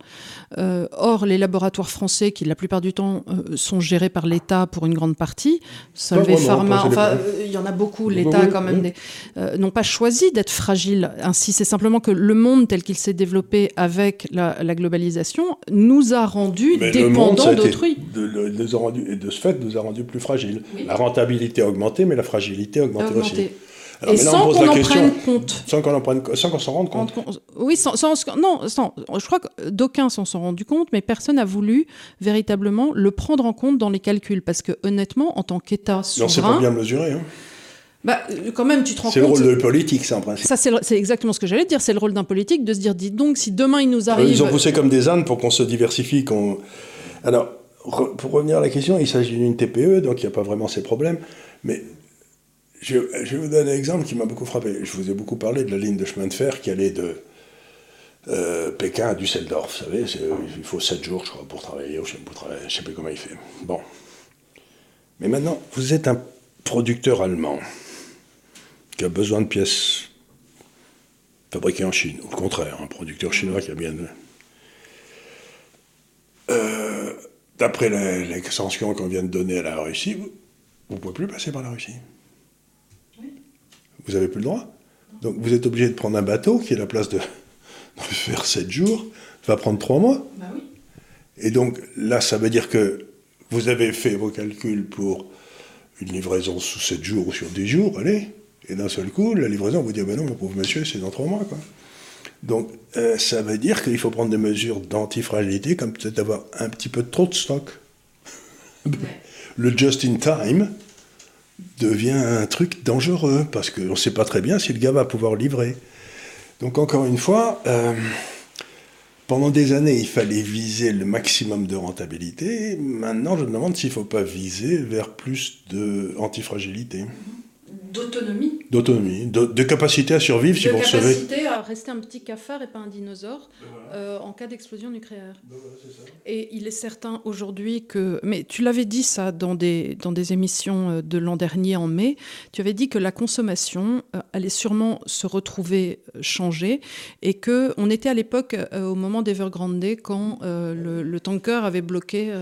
Euh, or, les laboratoires français, qui la plupart du temps sont gérés par l'État pour une grande partie, Solvay Pharma, enfin, il y en a beaucoup, l'État quand même, n'ont pas choisi d'être fragiles. Ainsi, c'est simplement que le monde tel qu'il s'est développé avec la, globalisation nous a rendus dépendants d'autrui. Et de ce fait nous a rendus plus fragiles. La rentabilité a augmenté, mais la fragilité a augmenté, aussi. et sans qu'on en prenne compte. Sans qu'on s'en rende compte. Oui, sans, non, je crois que d'aucuns s'en sont rendus compte, mais personne n'a voulu véritablement le prendre en compte dans les calculs. Parce que honnêtement, en tant qu'État souverain... Non, c'est pas bien mesuré. Hein. Bah, quand même, tu te rends compte. C'est le rôle de politique, ça, en principe. Ça, c'est exactement ce que j'allais dire. C'est le rôle d'un politique de se dire, dites donc, si demain il nous arrive. ils ont poussé comme des ânes pour qu'on se diversifie. qu'on. Alors, pour revenir à la question, il s'agit d'une TPE, donc il n'y a pas vraiment ces problèmes. Mais je, vais vous donner un exemple qui m'a beaucoup frappé. Je vous ai beaucoup parlé de la ligne de chemin de fer qui allait de euh, Pékin à Düsseldorf. Vous savez, il faut 7 jours, je crois, pour travailler. Je ne sais plus comment il fait. Bon. Mais maintenant, vous êtes un producteur allemand qui a besoin de pièces fabriquées en Chine, ou contraire, un producteur chinois qui a bien. Euh, d'après l'extension qu'on vient de donner à la Russie, vous ne pouvez plus passer par la Russie. Vous n'avez plus le droit. Donc vous êtes obligé de prendre un bateau qui est la place de, faire 7 jours, ça va prendre 3 mois. Bah oui. Et donc là, ça veut dire que vous avez fait vos calculs pour une livraison sous 7 jours ou sur 10 jours, allez, et d'un seul coup, la livraison vous dit, ben non, mon pauvre monsieur, c'est dans 3 mois. Quoi. Donc euh, ça veut dire qu'il faut prendre des mesures d'antifragilité, comme peut-être d'avoir un petit peu trop de stock. Le just in time devient un truc dangereux, parce qu'on ne sait pas très bien si le gars va pouvoir livrer. Donc encore une fois, euh, pendant des années, il fallait viser le maximum de rentabilité. Maintenant, je me demande s'il ne faut pas viser vers plus d'antifragilité d'autonomie. D'autonomie, de, capacité à survivre si vous recevez. De capacité à rester un petit cafard et pas un dinosaure euh, en cas d'explosion nucléaire. Et il est certain aujourd'hui que. Mais tu l'avais dit ça dans des, dans des émissions euh, de l'an dernier en mai. Tu avais dit que la consommation euh, allait sûrement se retrouver changée et qu'on était à l'époque au moment d'Evergrande quand le, tanker avait bloqué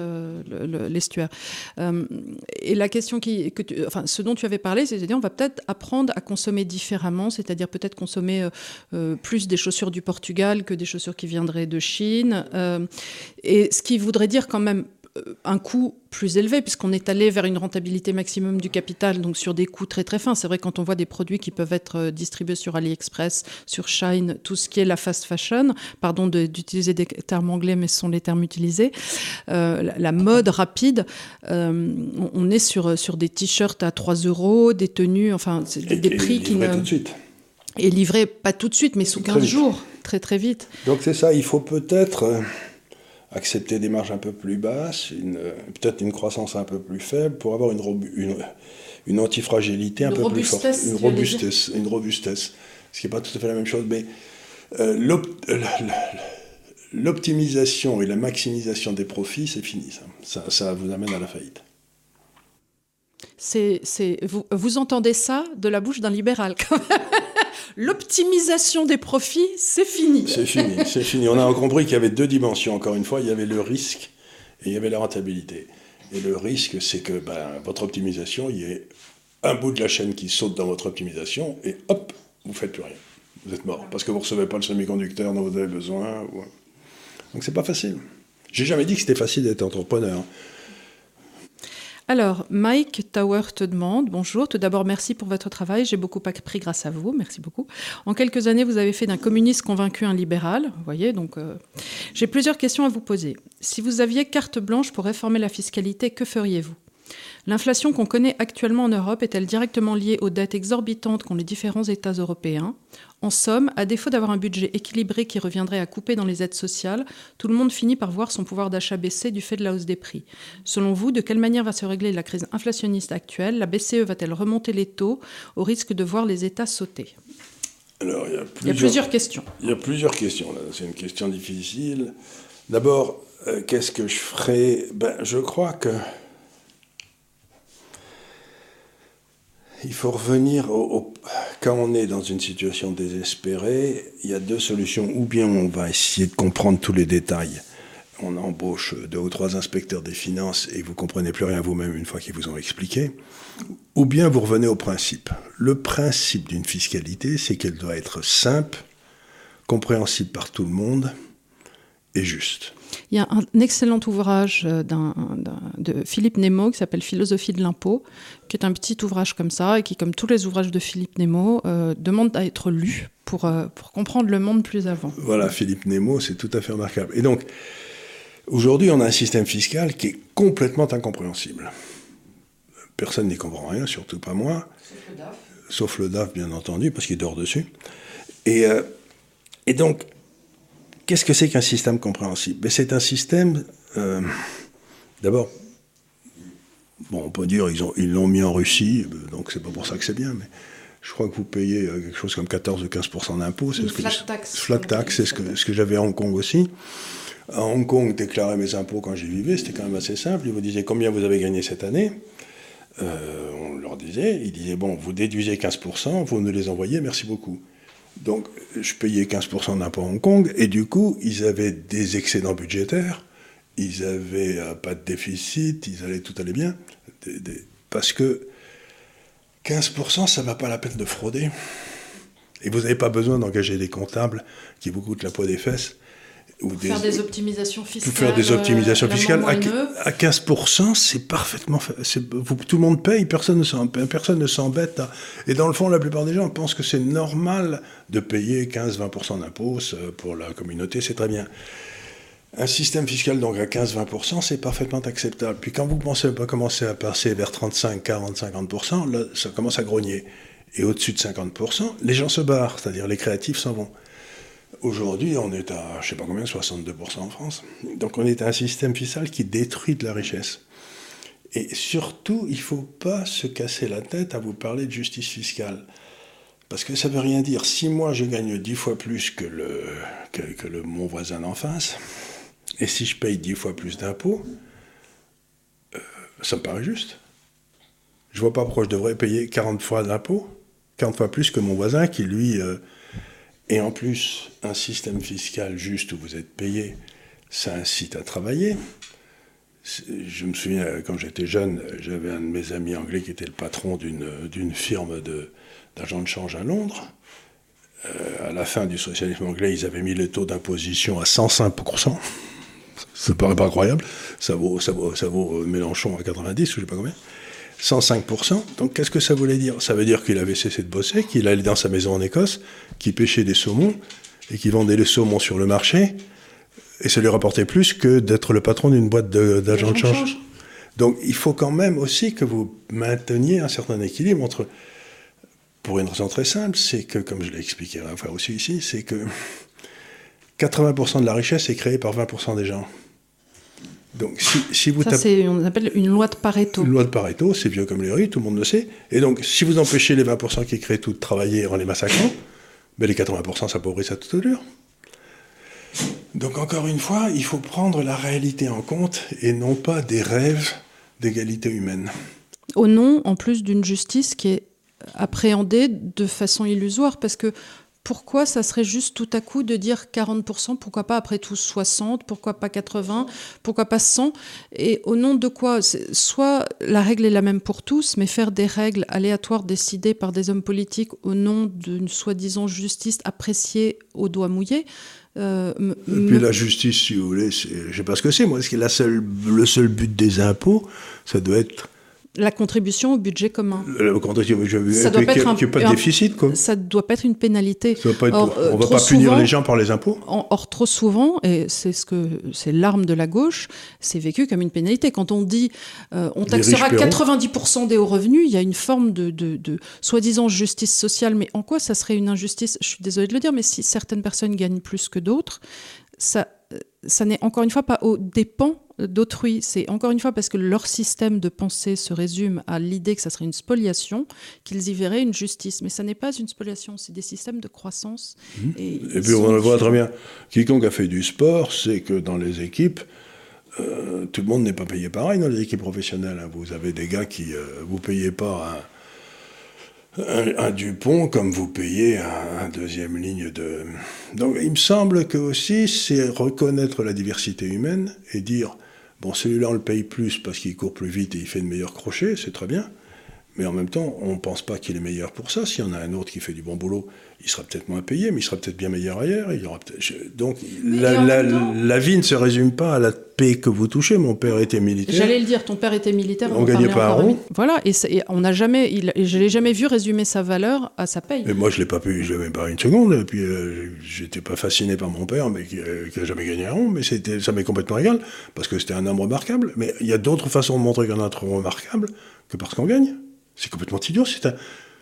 l'estuaire. et la question qui, que tu, enfin, ce dont tu avais parlé, c'est-à-dire on va peut-être apprendre à consommer différemment, c'est-à-dire peut-être consommer euh, euh, plus des chaussures du Portugal que des chaussures qui viendraient de Chine. Euh, et ce qui voudrait dire quand même un coût plus élevé, puisqu'on est allé vers une rentabilité maximum du capital, donc sur des coûts très très fins. C'est vrai quand on voit des produits qui peuvent être distribués sur AliExpress, sur Shine, tout ce qui est la fast fashion, pardon d'utiliser des termes anglais, mais ce sont les termes utilisés, la, mode rapide, on, est sur, sur des t-shirts à 3 euros, des tenues, enfin des, des prix qui ne... Tout de suite. Et livré pas tout de suite, mais sous 15 jours, très très vite. Donc c'est ça, il faut peut-être accepter des marges un peu plus basses, peut-être une croissance un peu plus faible pour avoir une, une, une antifragilité un peu plus forte. Une robustesse, une robustesse. Ce qui n'est pas tout à fait la même chose. Mais euh, l'optimisation et la maximisation des profits, c'est fini. Ça. ça. Ça, vous amène à la faillite. C'est, vous, vous entendez ça de la bouche d'un libéral quand même l'optimisation des profits, c'est fini. C'est fini, c'est fini. On a compris qu'il y avait deux dimensions, encore une fois. Il y avait le risque et il y avait la rentabilité. Et le risque, c'est que ben, votre optimisation, il y ait un bout de la chaîne qui saute dans votre optimisation et hop, vous faites plus rien. Vous êtes mort parce que vous ne recevez pas le semi-conducteur dont vous avez besoin. Donc c'est pas facile. J'ai jamais dit que c'était facile d'être entrepreneur. Alors, Mike Tower te demande, bonjour, tout d'abord merci pour votre travail, j'ai beaucoup appris grâce à vous, merci beaucoup. En quelques années, vous avez fait d'un communiste convaincu un libéral, vous voyez, donc euh, j'ai plusieurs questions à vous poser. Si vous aviez carte blanche pour réformer la fiscalité, que feriez-vous? L'inflation qu'on connaît actuellement en Europe est-elle directement liée aux dettes exorbitantes qu'ont les différents États européens? En somme, à défaut d'avoir un budget équilibré qui reviendrait à couper dans les aides sociales, tout le monde finit par voir son pouvoir d'achat baisser du fait de la hausse des prix. Selon vous, de quelle manière va se régler la crise inflationniste actuelle? La BCE va-t-elle remonter les taux au risque de voir les États sauter? Alors, il, y a plusieurs, questions. Il y a plusieurs questions. C'est une question difficile. D'abord, euh, qu'est-ce que je ferais ben, Je crois que il faut revenir au, quand on est dans une situation désespérée, il y a deux solutions. Ou bien on va essayer de comprendre tous les détails. On embauche deux ou trois inspecteurs des finances et vous comprenez plus rien vous-même une fois qu'ils vous ont expliqué. Ou bien vous revenez au principe. Le principe d'une fiscalité, c'est qu'elle doit être simple, compréhensible par tout le monde et juste. Il y a un excellent ouvrage euh, de Philippe Nemo qui s'appelle Philosophie de l'impôt, qui est un petit ouvrage comme ça et qui, comme tous les ouvrages de Philippe Nemo, euh, demande à être lu pour, euh, pour comprendre le monde plus avant. Voilà, Philippe Nemo, c'est tout à fait remarquable. Et donc, aujourd'hui, on a un système fiscal qui est complètement incompréhensible. Personne n'y comprend rien, surtout pas moi. Sauf le DAF. Sauf le DAF, bien entendu, parce qu'il dort dessus. Et, et donc, Qu'est-ce que c'est qu'un système compréhensible? Ben, C'est un système, euh, d'abord, bon, on peut dire ils ils l'ont mis en Russie, euh, donc c'est pas pour ça que c'est bien, mais je crois que vous payez euh, quelque chose comme 14 ou 15 d'impôts. C'est ce flat tax. Flat tax, c'est ce que, ce que j'avais à Hong Kong aussi. À Hong Kong, déclarer mes impôts quand j'y vivais, c'était quand même assez simple. Ils vous disaient combien vous avez gagné cette année. on leur disait, ils disaient bon, vous déduisez 15%, vous nous les envoyez, merci beaucoup. Donc, je payais 15% d'impôts à Hong Kong, et du coup, ils avaient des excédents budgétaires, ils n'avaient euh, pas de déficit, ils allaient, tout allait bien, parce que 15%, ça ne va pas la peine de frauder. Et vous n'avez pas besoin d'engager des comptables qui vous coûtent la peau des fesses. Ou faire des, optimisations fiscales. Faire des optimisations fiscales. À, 15%, c'est parfaitement. tout le monde paye, personne ne s'embête. Et dans le fond, la plupart des gens pensent que c'est normal de payer 15-20% d'impôts pour la communauté, c'est très bien. Un système fiscal donc à 15-20%, c'est parfaitement acceptable. Puis quand vous pensez, commencer à passer vers 35, 40, 50%, là, ça commence à grogner. Et au-dessus de 50%, les gens se barrent, c'est-à-dire les créatifs s'en vont. Aujourd'hui, on est à, je sais pas combien, 62% en France. Donc on est à un système fiscal qui détruit de la richesse. Et surtout, il ne faut pas se casser la tête à vous parler de justice fiscale. Parce que ça ne veut rien dire. Si moi je gagne 10 fois plus que, le, que, le, mon voisin en face, et si je paye 10 fois plus d'impôts, euh, ça me paraît juste. Je vois pas pourquoi je devrais payer 40 fois d'impôts, 40 fois plus que mon voisin qui, lui, euh, et en plus, un système fiscal juste où vous êtes payé, ça incite à travailler. Je me souviens, quand j'étais jeune, j'avais un de mes amis anglais qui était le patron d'une firme d'agents de change à Londres. Euh, à la fin du socialisme anglais, ils avaient mis le taux d'imposition à 105%. Ça paraît pas incroyable. Ça vaut, ça vaut, ça vaut Mélenchon à 90 ou je sais pas combien. 105%. Donc qu'est-ce que ça voulait dire? Ça veut dire qu'il avait cessé de bosser, qu'il allait dans sa maison en Écosse, qu'il pêchait des saumons et qu'il vendait les saumons sur le marché. Et ça lui rapportait plus que d'être le patron d'une boîte d'agents de, change. Donc il faut quand même aussi que vous mainteniez un certain équilibre entre... Pour une raison très simple, c'est que, comme je l'ai expliqué la fois aussi ici, c'est que 80% de la richesse est créée par 20% des gens. Donc, si, vous Ça, on appelle une loi de Pareto. Une loi de Pareto, c'est vieux comme les rues, tout le monde le sait. Et donc, si vous empêchez les 20% qui créent tout de travailler en les massacrant, ben les 80% s'appauvrissent à toute allure. Donc, encore une fois, il faut prendre la réalité en compte et non pas des rêves d'égalité humaine. Au nom, en plus, d'une justice qui est appréhendée de façon illusoire, parce que pourquoi ça serait juste tout à coup de dire 40%, pourquoi pas après tout 60, pourquoi pas 80, pourquoi pas 100 Et au nom de quoi? Soit la règle est la même pour tous, mais faire des règles aléatoires décidées par des hommes politiques au nom d'une soi-disant justice appréciée au doigt mouillé. Euh, Et puis la justice, si vous voulez, je ne sais pas ce que c'est, moi, est-ce que la seule, le seul but des impôts, ça doit être la contribution au budget commun. La contribution ça doit pas être un, pas de déficit, quoi. Ça doit pas être une pénalité. Ça pas être, euh, on ne va pas punir les gens par les impôts. or, trop souvent, et c'est ce que c'est l'arme de la gauche, c'est vécu comme une pénalité. Quand on dit euh, on taxera 90% des hauts revenus, il y a une forme de, de, de soi-disant justice sociale. Mais en quoi ça serait une injustice? Je suis désolée de le dire, mais si certaines personnes gagnent plus que d'autres, ça, euh, ça n'est encore une fois pas au dépens d'autrui. C'est encore une fois parce que leur système de pensée se résume à l'idée que ça serait une spoliation qu'ils y verraient une justice. Mais ça n'est pas une spoliation, c'est des systèmes de croissance. Mmh. Et, puis on le voit très bien. Quiconque a fait du sport sait que dans les équipes, euh, tout le monde n'est pas payé pareil dans les équipes professionnelles. Hein. Vous avez des gars qui, euh, vous payez pas un, Dupont comme vous payez un, deuxième ligne de. Donc il me semble que aussi c'est reconnaître la diversité humaine et dire Bon, celui-là, on le paye plus parce qu'il court plus vite et il fait de meilleurs crochets, c'est très bien. Mais en même temps, on ne pense pas qu'il est meilleur pour ça. S'il y en a un autre qui fait du bon boulot, il sera peut-être moins payé, mais il sera peut-être bien meilleur ailleurs. Il y aura Donc, la, vie ne se résume pas à la paix que vous touchez. Mon père était militaire. J'allais le dire, ton père était militaire. On ne gagnait pas un rond. Voilà, et, on n'a jamais, il, je l'ai jamais vu résumer sa valeur à sa paye. Mais moi, je l'ai pas pu, je l'ai même pas une seconde. Et puis, euh, j'étais pas fasciné par mon père, mais qui, n'a euh, jamais gagné un rond. Mais c'était, ça m'est complètement égal parce que c'était un homme remarquable. Mais il y a d'autres façons de montrer qu'on est remarquable que parce qu'on gagne. C'est complètement idiot. C'est un,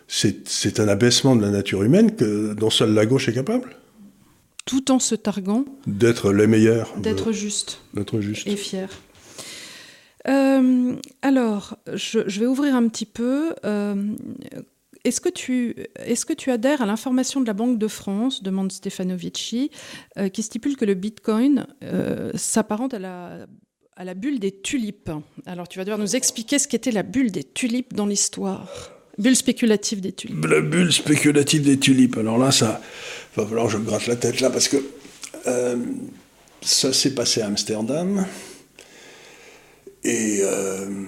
c'est, un abaissement de la nature humaine que, dont seule la gauche est capable. Tout en se targuant. D'être les meilleurs. D'être juste. D'être juste. Et fier. Euh, alors, je, vais ouvrir un petit peu. Euh, est-ce que, tu, est-ce que tu adhères à l'information de la Banque de France, demande Stefanovici, euh, qui stipule que le Bitcoin s'apparente à la à la bulle des tulipes. Alors tu vas devoir nous expliquer ce qu'était la bulle des tulipes dans l'histoire. Bulle spéculative des tulipes. La bulle spéculative des tulipes. Alors là, ça va falloir que je gratte la tête là parce que euh, ça s'est passé à Amsterdam. Et euh,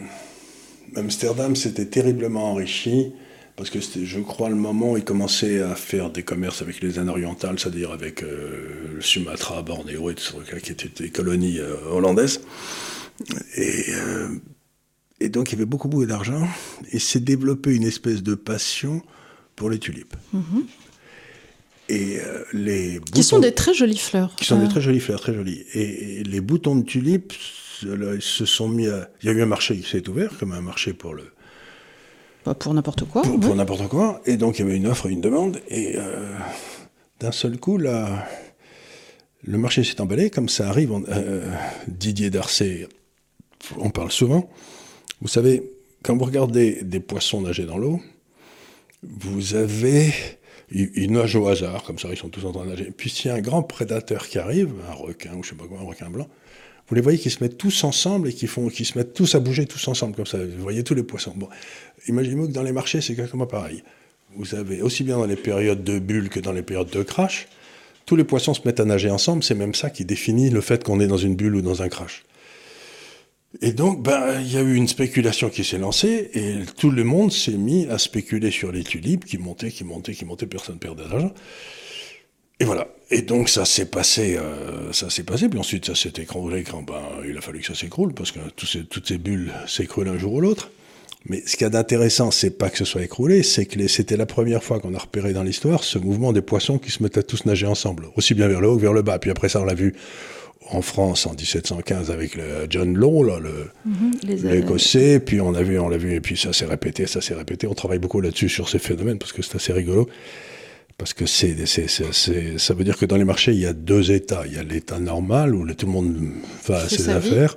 Amsterdam s'était terriblement enrichi parce que c'était, je crois, le moment où ils commençaient à faire des commerces avec les Indes orientales, c'est-à-dire avec euh, le Sumatra, Bornéo et tout ça, qui étaient des colonies euh, hollandaises. Et, euh, et, donc, il y avait beaucoup, beaucoup d'argent, et s'est développé une espèce de passion pour les tulipes. Mm-hmm. Et les qui sont des très jolies fleurs. Qui sont des très jolies fleurs, très jolies. Et, les boutons de tulipes se sont mis à... Il y a eu un marché qui s'est ouvert, comme un marché pour le pour n'importe quoi. Pour, n'importe quoi. Et donc il y avait une offre et une demande. Et euh, d'un seul coup, là, le marché s'est emballé. Comme ça arrive, euh, Didier Darcet, on parle souvent. Vous savez, quand vous regardez des poissons nager dans l'eau, vous avez. Ils, nagent au hasard, comme ça, ils sont tous en train de nager. Puis s'il y a un grand prédateur qui arrive, un requin ou je sais pas quoi, un requin blanc, vous les voyez qui se mettent tous ensemble et qui, font, qui se mettent tous à bouger tous ensemble, comme ça. Vous voyez tous les poissons. Bon, imaginez-vous que dans les marchés, c'est exactement pareil. Vous avez, aussi bien dans les périodes de bulles que dans les périodes de crash, tous les poissons se mettent à nager ensemble. C'est même ça qui définit le fait qu'on est dans une bulle ou dans un crash. Et donc, ben, il y a eu une spéculation qui s'est lancée et tout le monde s'est mis à spéculer sur les tulipes qui montaient, qui montaient, qui montaient, personne ne perdait d'argent. Et voilà. Et donc ça s'est passé, euh, ça s'est passé. Puis ensuite ça s'est écroulé quand ben, il a fallu que ça s'écroule parce que toutes ces bulles s'écroulent un jour ou l'autre. Mais ce qu'il y a d'intéressant, c'est pas que ce soit écroulé, c'est que c'était la première fois qu'on a repéré dans l'histoire ce mouvement des poissons qui se mettaient à tous nager ensemble, aussi bien vers le haut que vers le bas. Puis après ça, on l'a vu en France en 1715 avec le John Law, là, le, mhm, l'écossais. Puis on a vu, on l'a vu, et puis ça s'est répété, ça s'est répété. On travaille beaucoup là-dessus sur ces phénomènes parce que c'est assez rigolo. Parce que c'est, ça veut dire que dans les marchés, il y a deux états. Il y a l'état normal où tout le monde fait ses affaires.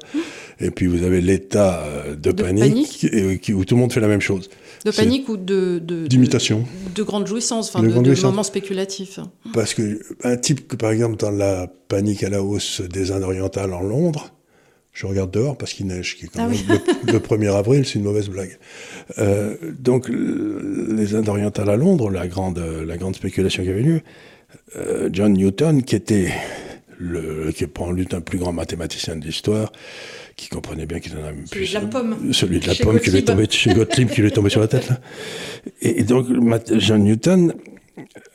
Et puis vous avez l'état euh, de, panique, où tout le monde fait la même chose. De panique ou de, d'imitation. De, grande jouissance, enfin de, de, moments spéculatifs. Parce que un type que par exemple dans la panique à la hausse des Indes orientales en Londres, je regarde dehors parce qu'il neige, qui est quand ah même le, 1er avril, c'est une mauvaise blague. Euh, donc, les Indes orientales à Londres, la grande, la grande spéculation qui avait lieu, euh, John Newton, qui était le, qui est pour lui un plus grand mathématicien de l'histoire, qui comprenait bien qu'il en a celui de la pomme, celui de la pomme qui lui est tombé chez Gottlieb, qui lui est tombé sur la tête. Là. Et, donc, John Newton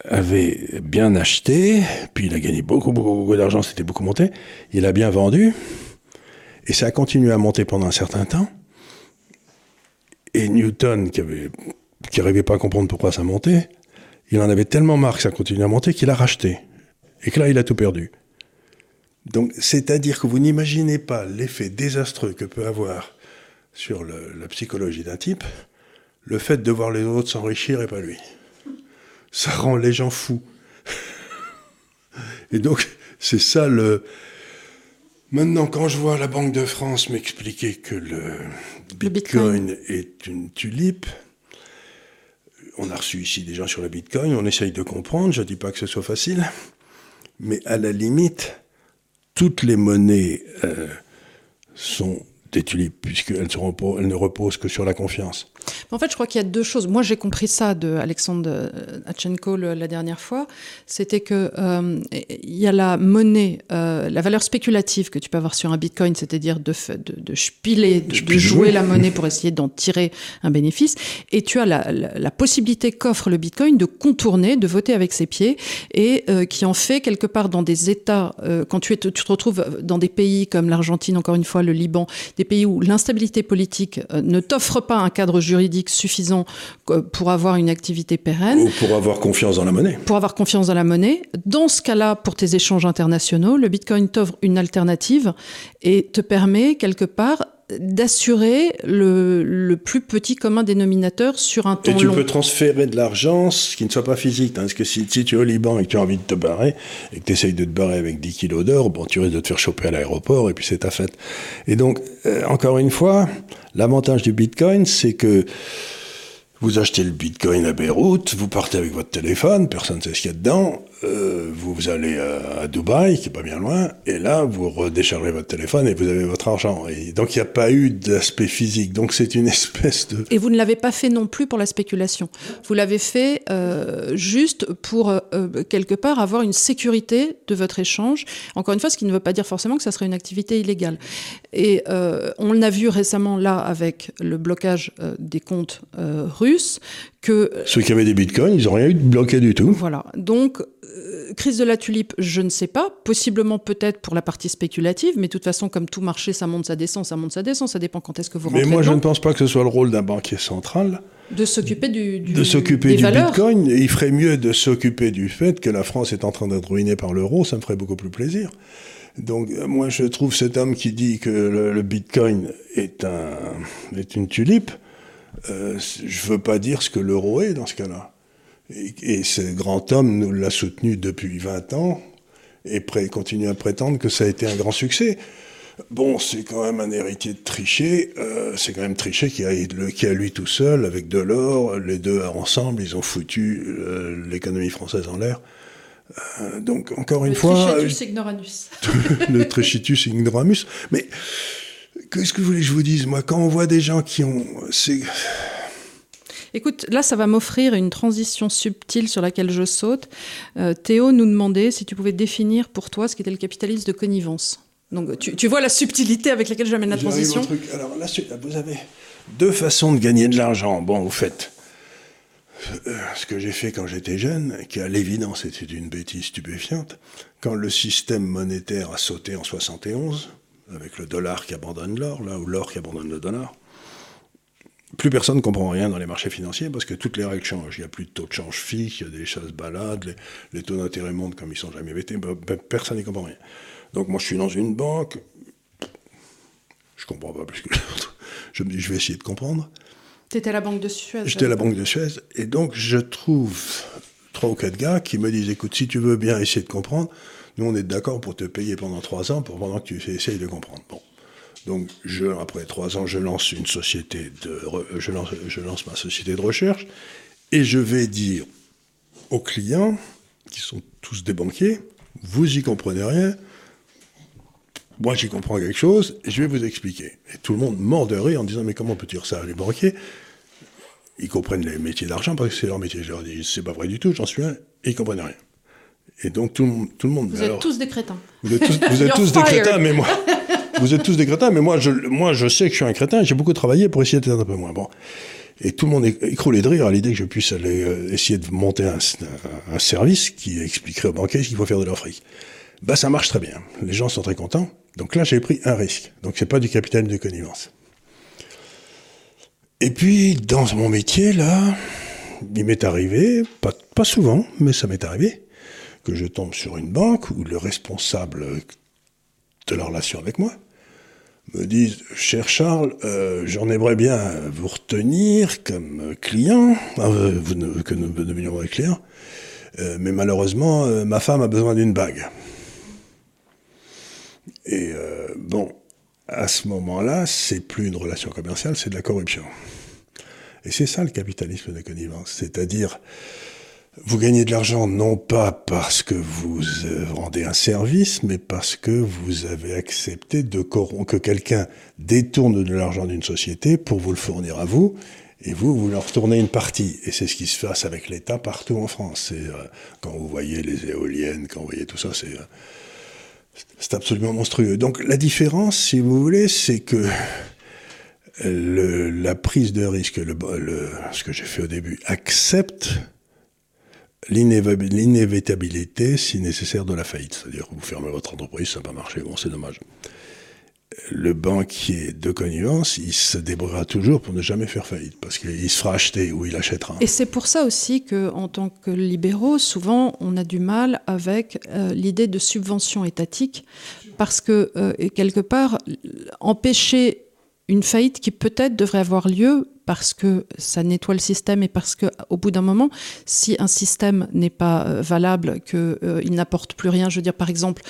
avait bien acheté, puis il a gagné beaucoup, beaucoup, beaucoup d'argent, c'était beaucoup monté. Il a bien vendu. Et ça a continué à monter pendant un certain temps. Et Newton, qui n'arrivait pas à comprendre pourquoi ça montait, il en avait tellement marre que ça continuait à monter qu'il a racheté. Et que là, il a tout perdu. Donc, c'est-à-dire que vous n'imaginez pas l'effet désastreux que peut avoir sur la psychologie d'un type le fait de voir les autres s'enrichir et pas lui. Ça rend les gens fous. et donc, c'est ça le, Maintenant, quand je vois la Banque de France m'expliquer que le Bitcoin, est une tulipe, on a reçu ici des gens sur le Bitcoin, on essaye de comprendre, je ne dis pas que ce soit facile, mais à la limite, toutes les monnaies euh, sont des tulipes, puisqu'elles ne reposent que sur la confiance. En fait, je crois qu'il y a deux choses. Moi, j'ai compris ça de Alexandre Hatchenko la dernière fois. C'était que euh, il y a la monnaie, euh, la valeur spéculative que tu peux avoir sur un bitcoin, c'est-à-dire de, de, de spiler, de, jouer la monnaie pour essayer d'en tirer un bénéfice. Et tu as la, la, possibilité qu'offre le bitcoin de contourner, de voter avec ses pieds, et euh, qui en fait quelque part dans des États, quand tu, es, tu te retrouves dans des pays comme l'Argentine, encore une fois, le Liban, des pays où l'instabilité politique ne t'offre pas un cadre juridique juridique suffisant pour avoir une activité pérenne. Ou pour avoir confiance dans la monnaie. Pour avoir confiance dans la monnaie. Dans ce cas-là, pour tes échanges internationaux, le Bitcoin t'offre une alternative et te permet quelque part d'assurer le, plus petit commun dénominateur sur un temps long. Et tu peux transférer de l'argent, ce qui ne soit pas physique. Hein, parce que si, tu es au Liban et que tu as envie de te barrer, et que tu essayes de te barrer avec 10 kilos d'or, bon, tu risques de te faire choper à l'aéroport, et puis c'est ta fête. Et donc, euh, encore une fois, l'avantage du Bitcoin, c'est que vous achetez le Bitcoin à Beyrouth, vous partez avec votre téléphone, personne ne sait ce qu'il y a dedans, euh, vous, allez à, Dubaï, qui est pas bien loin, et là, vous redéchargez votre téléphone et vous avez votre argent. Et donc, il n'y a pas eu d'aspect physique. Donc, c'est une espèce de... Et vous ne l'avez pas fait non plus pour la spéculation. Vous l'avez fait euh, juste pour, euh, quelque part, avoir une sécurité de votre échange. Encore une fois, ce qui ne veut pas dire forcément que ça serait une activité illégale. Et on l'a vu récemment là avec le blocage des comptes russes, que... Ceux qui avaient des bitcoins, ils n'ont rien eu de bloqué du tout. Voilà. Donc, crise de la tulipe, je ne sais pas. Possiblement peut-être pour la partie spéculative, mais de toute façon, comme tout marché, ça monte, ça descend, ça monte, ça descend. Ça dépend quand est-ce que vous rentrez Mais moi, je ne pense pas que ce soit le rôle d'un banquier central. De s'occuper du, du, de s'occuper du bitcoin. Il ferait mieux de s'occuper du fait que la France est en train d'être ruinée par l'euro. Ça me ferait beaucoup plus plaisir. Donc, moi, je trouve cet homme qui dit que le, bitcoin est, un, est une tulipe. Euh, je veux pas dire ce que l'euro est dans ce cas-là. Et, ce grand homme nous l'a soutenu depuis 20 ans et continue à prétendre que ça a été un grand succès. Bon, c'est quand même un héritier de Trichet. Euh, c'est quand même Trichet qui a, le, qui a lui tout seul, avec Delors, les deux ensemble, ils ont foutu euh, l'économie française en l'air. Euh, donc, encore une fois. Trichitus ignoramus. le Trichitus ignoramus. Mais qu'est-ce que vous voulez que je vous dise Moi, quand on voit des gens qui ont. Écoute, là, ça va m'offrir une transition subtile sur laquelle je saute. Euh, Théo nous demandait si tu pouvais définir pour toi ce qu'était le capitalisme de connivence. Donc, tu, vois la subtilité avec laquelle j'amène la transition? Alors là, vous avez deux façons de gagner de l'argent. Bon, vous faites euh, ce que j'ai fait quand j'étais jeune, qui à l'évidence était une bêtise stupéfiante, quand le système monétaire a sauté en 71, avec le dollar qui abandonne l'or, là où l'or qui abandonne le dollar, plus personne ne comprend rien dans les marchés financiers parce que toutes les règles changent. Il n'y a plus de taux de change fixe, il y a des choses balades, les, taux d'intérêt montent comme ils sont jamais été. Ben, personne n'y comprend rien. Donc moi, je suis dans une banque, je comprends pas plus que l'autre. Je me dis, je vais essayer de comprendre. Tu étais à la Banque de Suez. J'étais à la Banque de Suez. Et donc, je trouve trois ou quatre gars qui me disent, écoute, si tu veux bien essayer de comprendre, nous, on est d'accord pour te payer pendant trois ans pour pendant que tu essayes de comprendre. Bon. Donc, après trois ans, je lance une société de, ma société de recherche et je vais dire aux clients, qui sont tous des banquiers, vous y comprenez rien, moi j'y comprends quelque chose, je vais vous expliquer. Et tout le monde mord de rire en disant, mais comment peut dire ça Les banquiers, ils comprennent les métiers d'argent parce que c'est leur métier. Je leur dis, c'est pas vrai du tout, j'en suis un, ils comprennent rien. Et donc tout, tout le monde... Vous êtes tous des crétins. Vous êtes tous, vous êtes tous des crétins, mais moi... vous êtes tous des crétins, mais moi je, moi, je sais que je suis un crétin j'ai beaucoup travaillé pour essayer d'être un peu moins bon. Et tout le monde écroulait de rire à l'idée que je puisse aller euh, essayer de monter un, un, service qui expliquerait aux banquiers ce qu'il faut faire de leur fric. Bah, ça marche très bien. Les gens sont très contents. Donc là, j'ai pris un risque. Donc c'est pas du capital de connivence. Et puis, dans mon métier, là, il m'est arrivé, pas, pas souvent, mais ça m'est arrivé, que je tombe sur une banque où le responsable de la relation avec moi me disent Cher Charles, euh, j'en aimerais bien vous retenir comme client, euh, vous que nous devenions des clients, euh, mais malheureusement, ma femme a besoin d'une bague. Et bon, à ce moment-là, c'est plus une relation commerciale, c'est de la corruption. Et c'est ça le capitalisme de connivence, c'est-à-dire vous gagnez de l'argent non pas parce que vous euh, rendez un service, mais parce que vous avez accepté de que quelqu'un détourne de l'argent d'une société pour vous le fournir à vous, et vous, vous leur retournez une partie. Et c'est ce qui se passe avec l'État partout en France. Euh, quand vous voyez les éoliennes, quand vous voyez tout ça, c'est, euh, absolument monstrueux. Donc la différence, si vous voulez, c'est que le, la prise de risque, le, le, ce que j'ai fait au début, accepte l'inévitabilité, si nécessaire, de la faillite. C'est-à-dire que vous fermez votre entreprise, ça va pas marcher, bon, c'est dommage. Le banquier de connivence, il se débrouillera toujours pour ne jamais faire faillite, parce qu'il se fera acheter ou il achètera. Et c'est pour ça aussi qu'en tant que libéraux, souvent, on a du mal avec euh, l'idée de subvention étatique, parce que, euh, quelque part, empêcher une faillite qui peut-être devrait avoir lieu parce que ça nettoie le système et parce que au bout d'un moment, si un système n'est pas euh, valable, qu'il euh, n'apporte plus rien, je veux dire par exemple,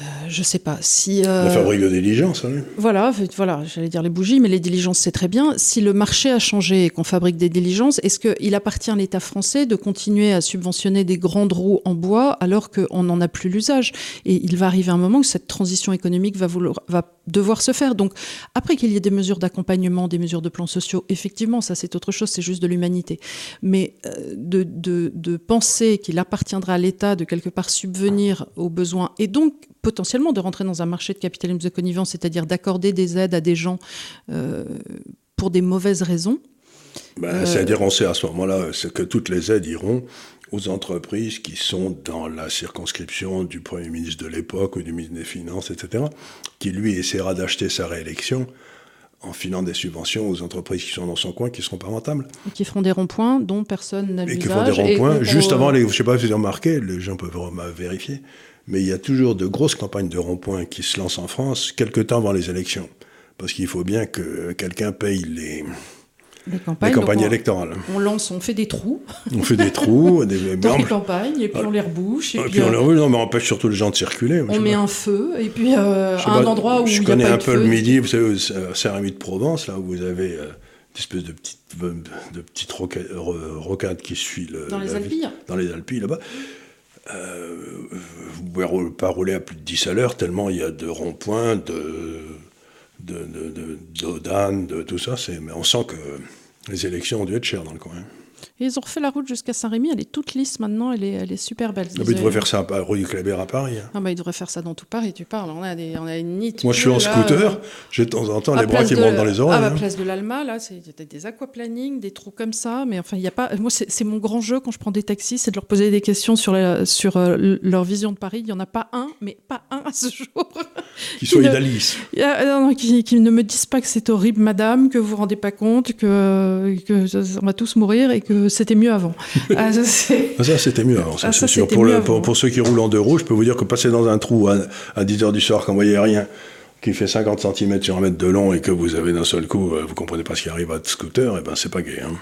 euh, je sais pas si. Euh, la fabrique de diligence, hein. Voilà, voilà, j'allais dire les bougies, mais les diligences c'est très bien. Si le marché a changé et qu'on fabrique des diligences, est-ce qu'il appartient à l'État français de continuer à subventionner des grandes roues en bois alors qu'on n'en a plus l'usage? Et il va arriver un moment où cette transition économique va, vouloir, va devoir se faire. Donc, après qu'il y ait des mesures d'accompagnement, des mesures de plans sociaux, effectivement, ça c'est autre chose, c'est juste de l'humanité. Mais euh, de, de, de penser qu'il appartiendra à l'État de quelque part subvenir aux besoins et donc potentiellement de rentrer dans un marché de capitalisme de connivence, c'est-à-dire d'accorder des aides à des gens euh, pour des mauvaises raisons, Ben, C'est-à-dire, on sait à ce moment-là que toutes les aides iront aux entreprises qui sont dans la circonscription du Premier ministre de l'époque ou du ministre des Finances, etc., qui lui essaiera d'acheter sa réélection en filant des subventions aux entreprises qui sont dans son coin, qui ne seront pas rentables. Et qui feront des ronds-points dont personne n'a Et qui feront des ronds-points juste avant les... Je ne sais pas si vous avez remarqué, les gens peuvent vérifier, mais il y a toujours de grosses campagnes de ronds-points qui se lancent en France quelque temps avant les élections. Parce qu'il faut bien que quelqu'un paye les, les campagnes, électorales. On lance, on fait des trous. On fait des trous. des, dans les campagnes, et puis on les rebouche. Et, puis, on les rebouche, non, mais on empêche surtout les gens de circuler. On met un feu, et puis euh, à un endroit où il y a connais un peu le midi, vous savez, Saint-Rémy de Provence, là où vous avez euh, une espèce de petite, de petite rocade, qui suit le. Dans les Alpilles Dans les Alpilles, là-bas. Euh, vous ne pouvez pas rouler à plus de 10 à l'heure, tellement il y a de ronds-points, de de, de, de, tout ça. Mais on sent que les élections ont dû être chères dans le coin. Et ils ont refait la route jusqu'à Saint-Rémy, elle est toute lisse maintenant, elle est, elle est super belle. Ah, ils devraient faire ça à rue du Kléber à Paris. Hein. Ah bah, ils devraient faire ça dans tout Paris, tu parles. On a, des, on a une nite. Moi je suis en scooter, euh, j'ai de temps en temps les bras qui montent dans les oreilles. À la hein. place de l'Alma, là, c'est des aquaplaning, des trous comme ça, mais enfin, il y a pas. Moi, c'est mon grand jeu quand je prends des taxis, c'est de leur poser des questions sur, la, sur euh, leur vision de Paris. Il n'y en a pas un, mais pas un à ce jour. Qui soit idéaliste. Qui, qui, ne me disent pas que c'est horrible, madame, que vous vous rendez pas compte, que, que on va tous mourir et que c'était mieux avant. Ah, ça, c'était mieux avant, ça, ah, c'est sûr. Pour, pour, ceux qui roulent en deux roues, je peux vous dire que passer dans un trou à, à 10 h du soir quand vous voyez rien, qui fait 50 cm sur un mètre de long et que vous avez d'un seul coup, euh, vous comprenez pas ce qui arrive à votre scooter, et eh ben c'est pas gay. Hein.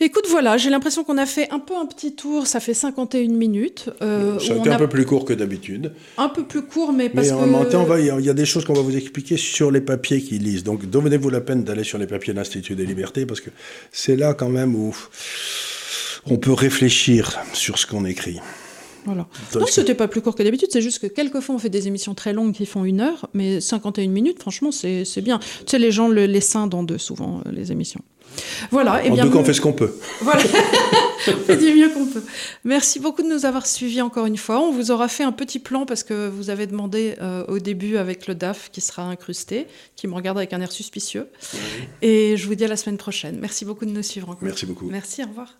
Écoute, voilà, j'ai l'impression qu'on a fait un peu un petit tour, ça fait 51 minutes. Euh, ça a été un peu plus court que d'habitude. Un peu plus court, mais parce mais en même temps, il y a des choses qu'on va vous expliquer sur les papiers qu'ils lisent. Donc, donnez-vous la peine d'aller sur les papiers de l'Institut des libertés, parce que c'est là quand même où on peut réfléchir sur ce qu'on écrit. Voilà. Non, c'était pas plus court que d'habitude, c'est juste que quelquefois on fait des émissions très longues qui font une heure, mais 51 minutes, franchement, c'est bien. Tu sais, les gens le, les scindent en deux souvent, euh, les émissions. Voilà. Et en tout cas, on fait ce qu'on peut. Voilà. on fait du mieux qu'on peut. Merci beaucoup de nous avoir suivis encore une fois. On vous aura fait un petit plan parce que vous avez demandé euh, au début avec le DAF qui sera incrusté, qui me regarde avec un air suspicieux. Et je vous dis à la semaine prochaine. Merci beaucoup de nous suivre encore. Merci beaucoup. Merci, au revoir.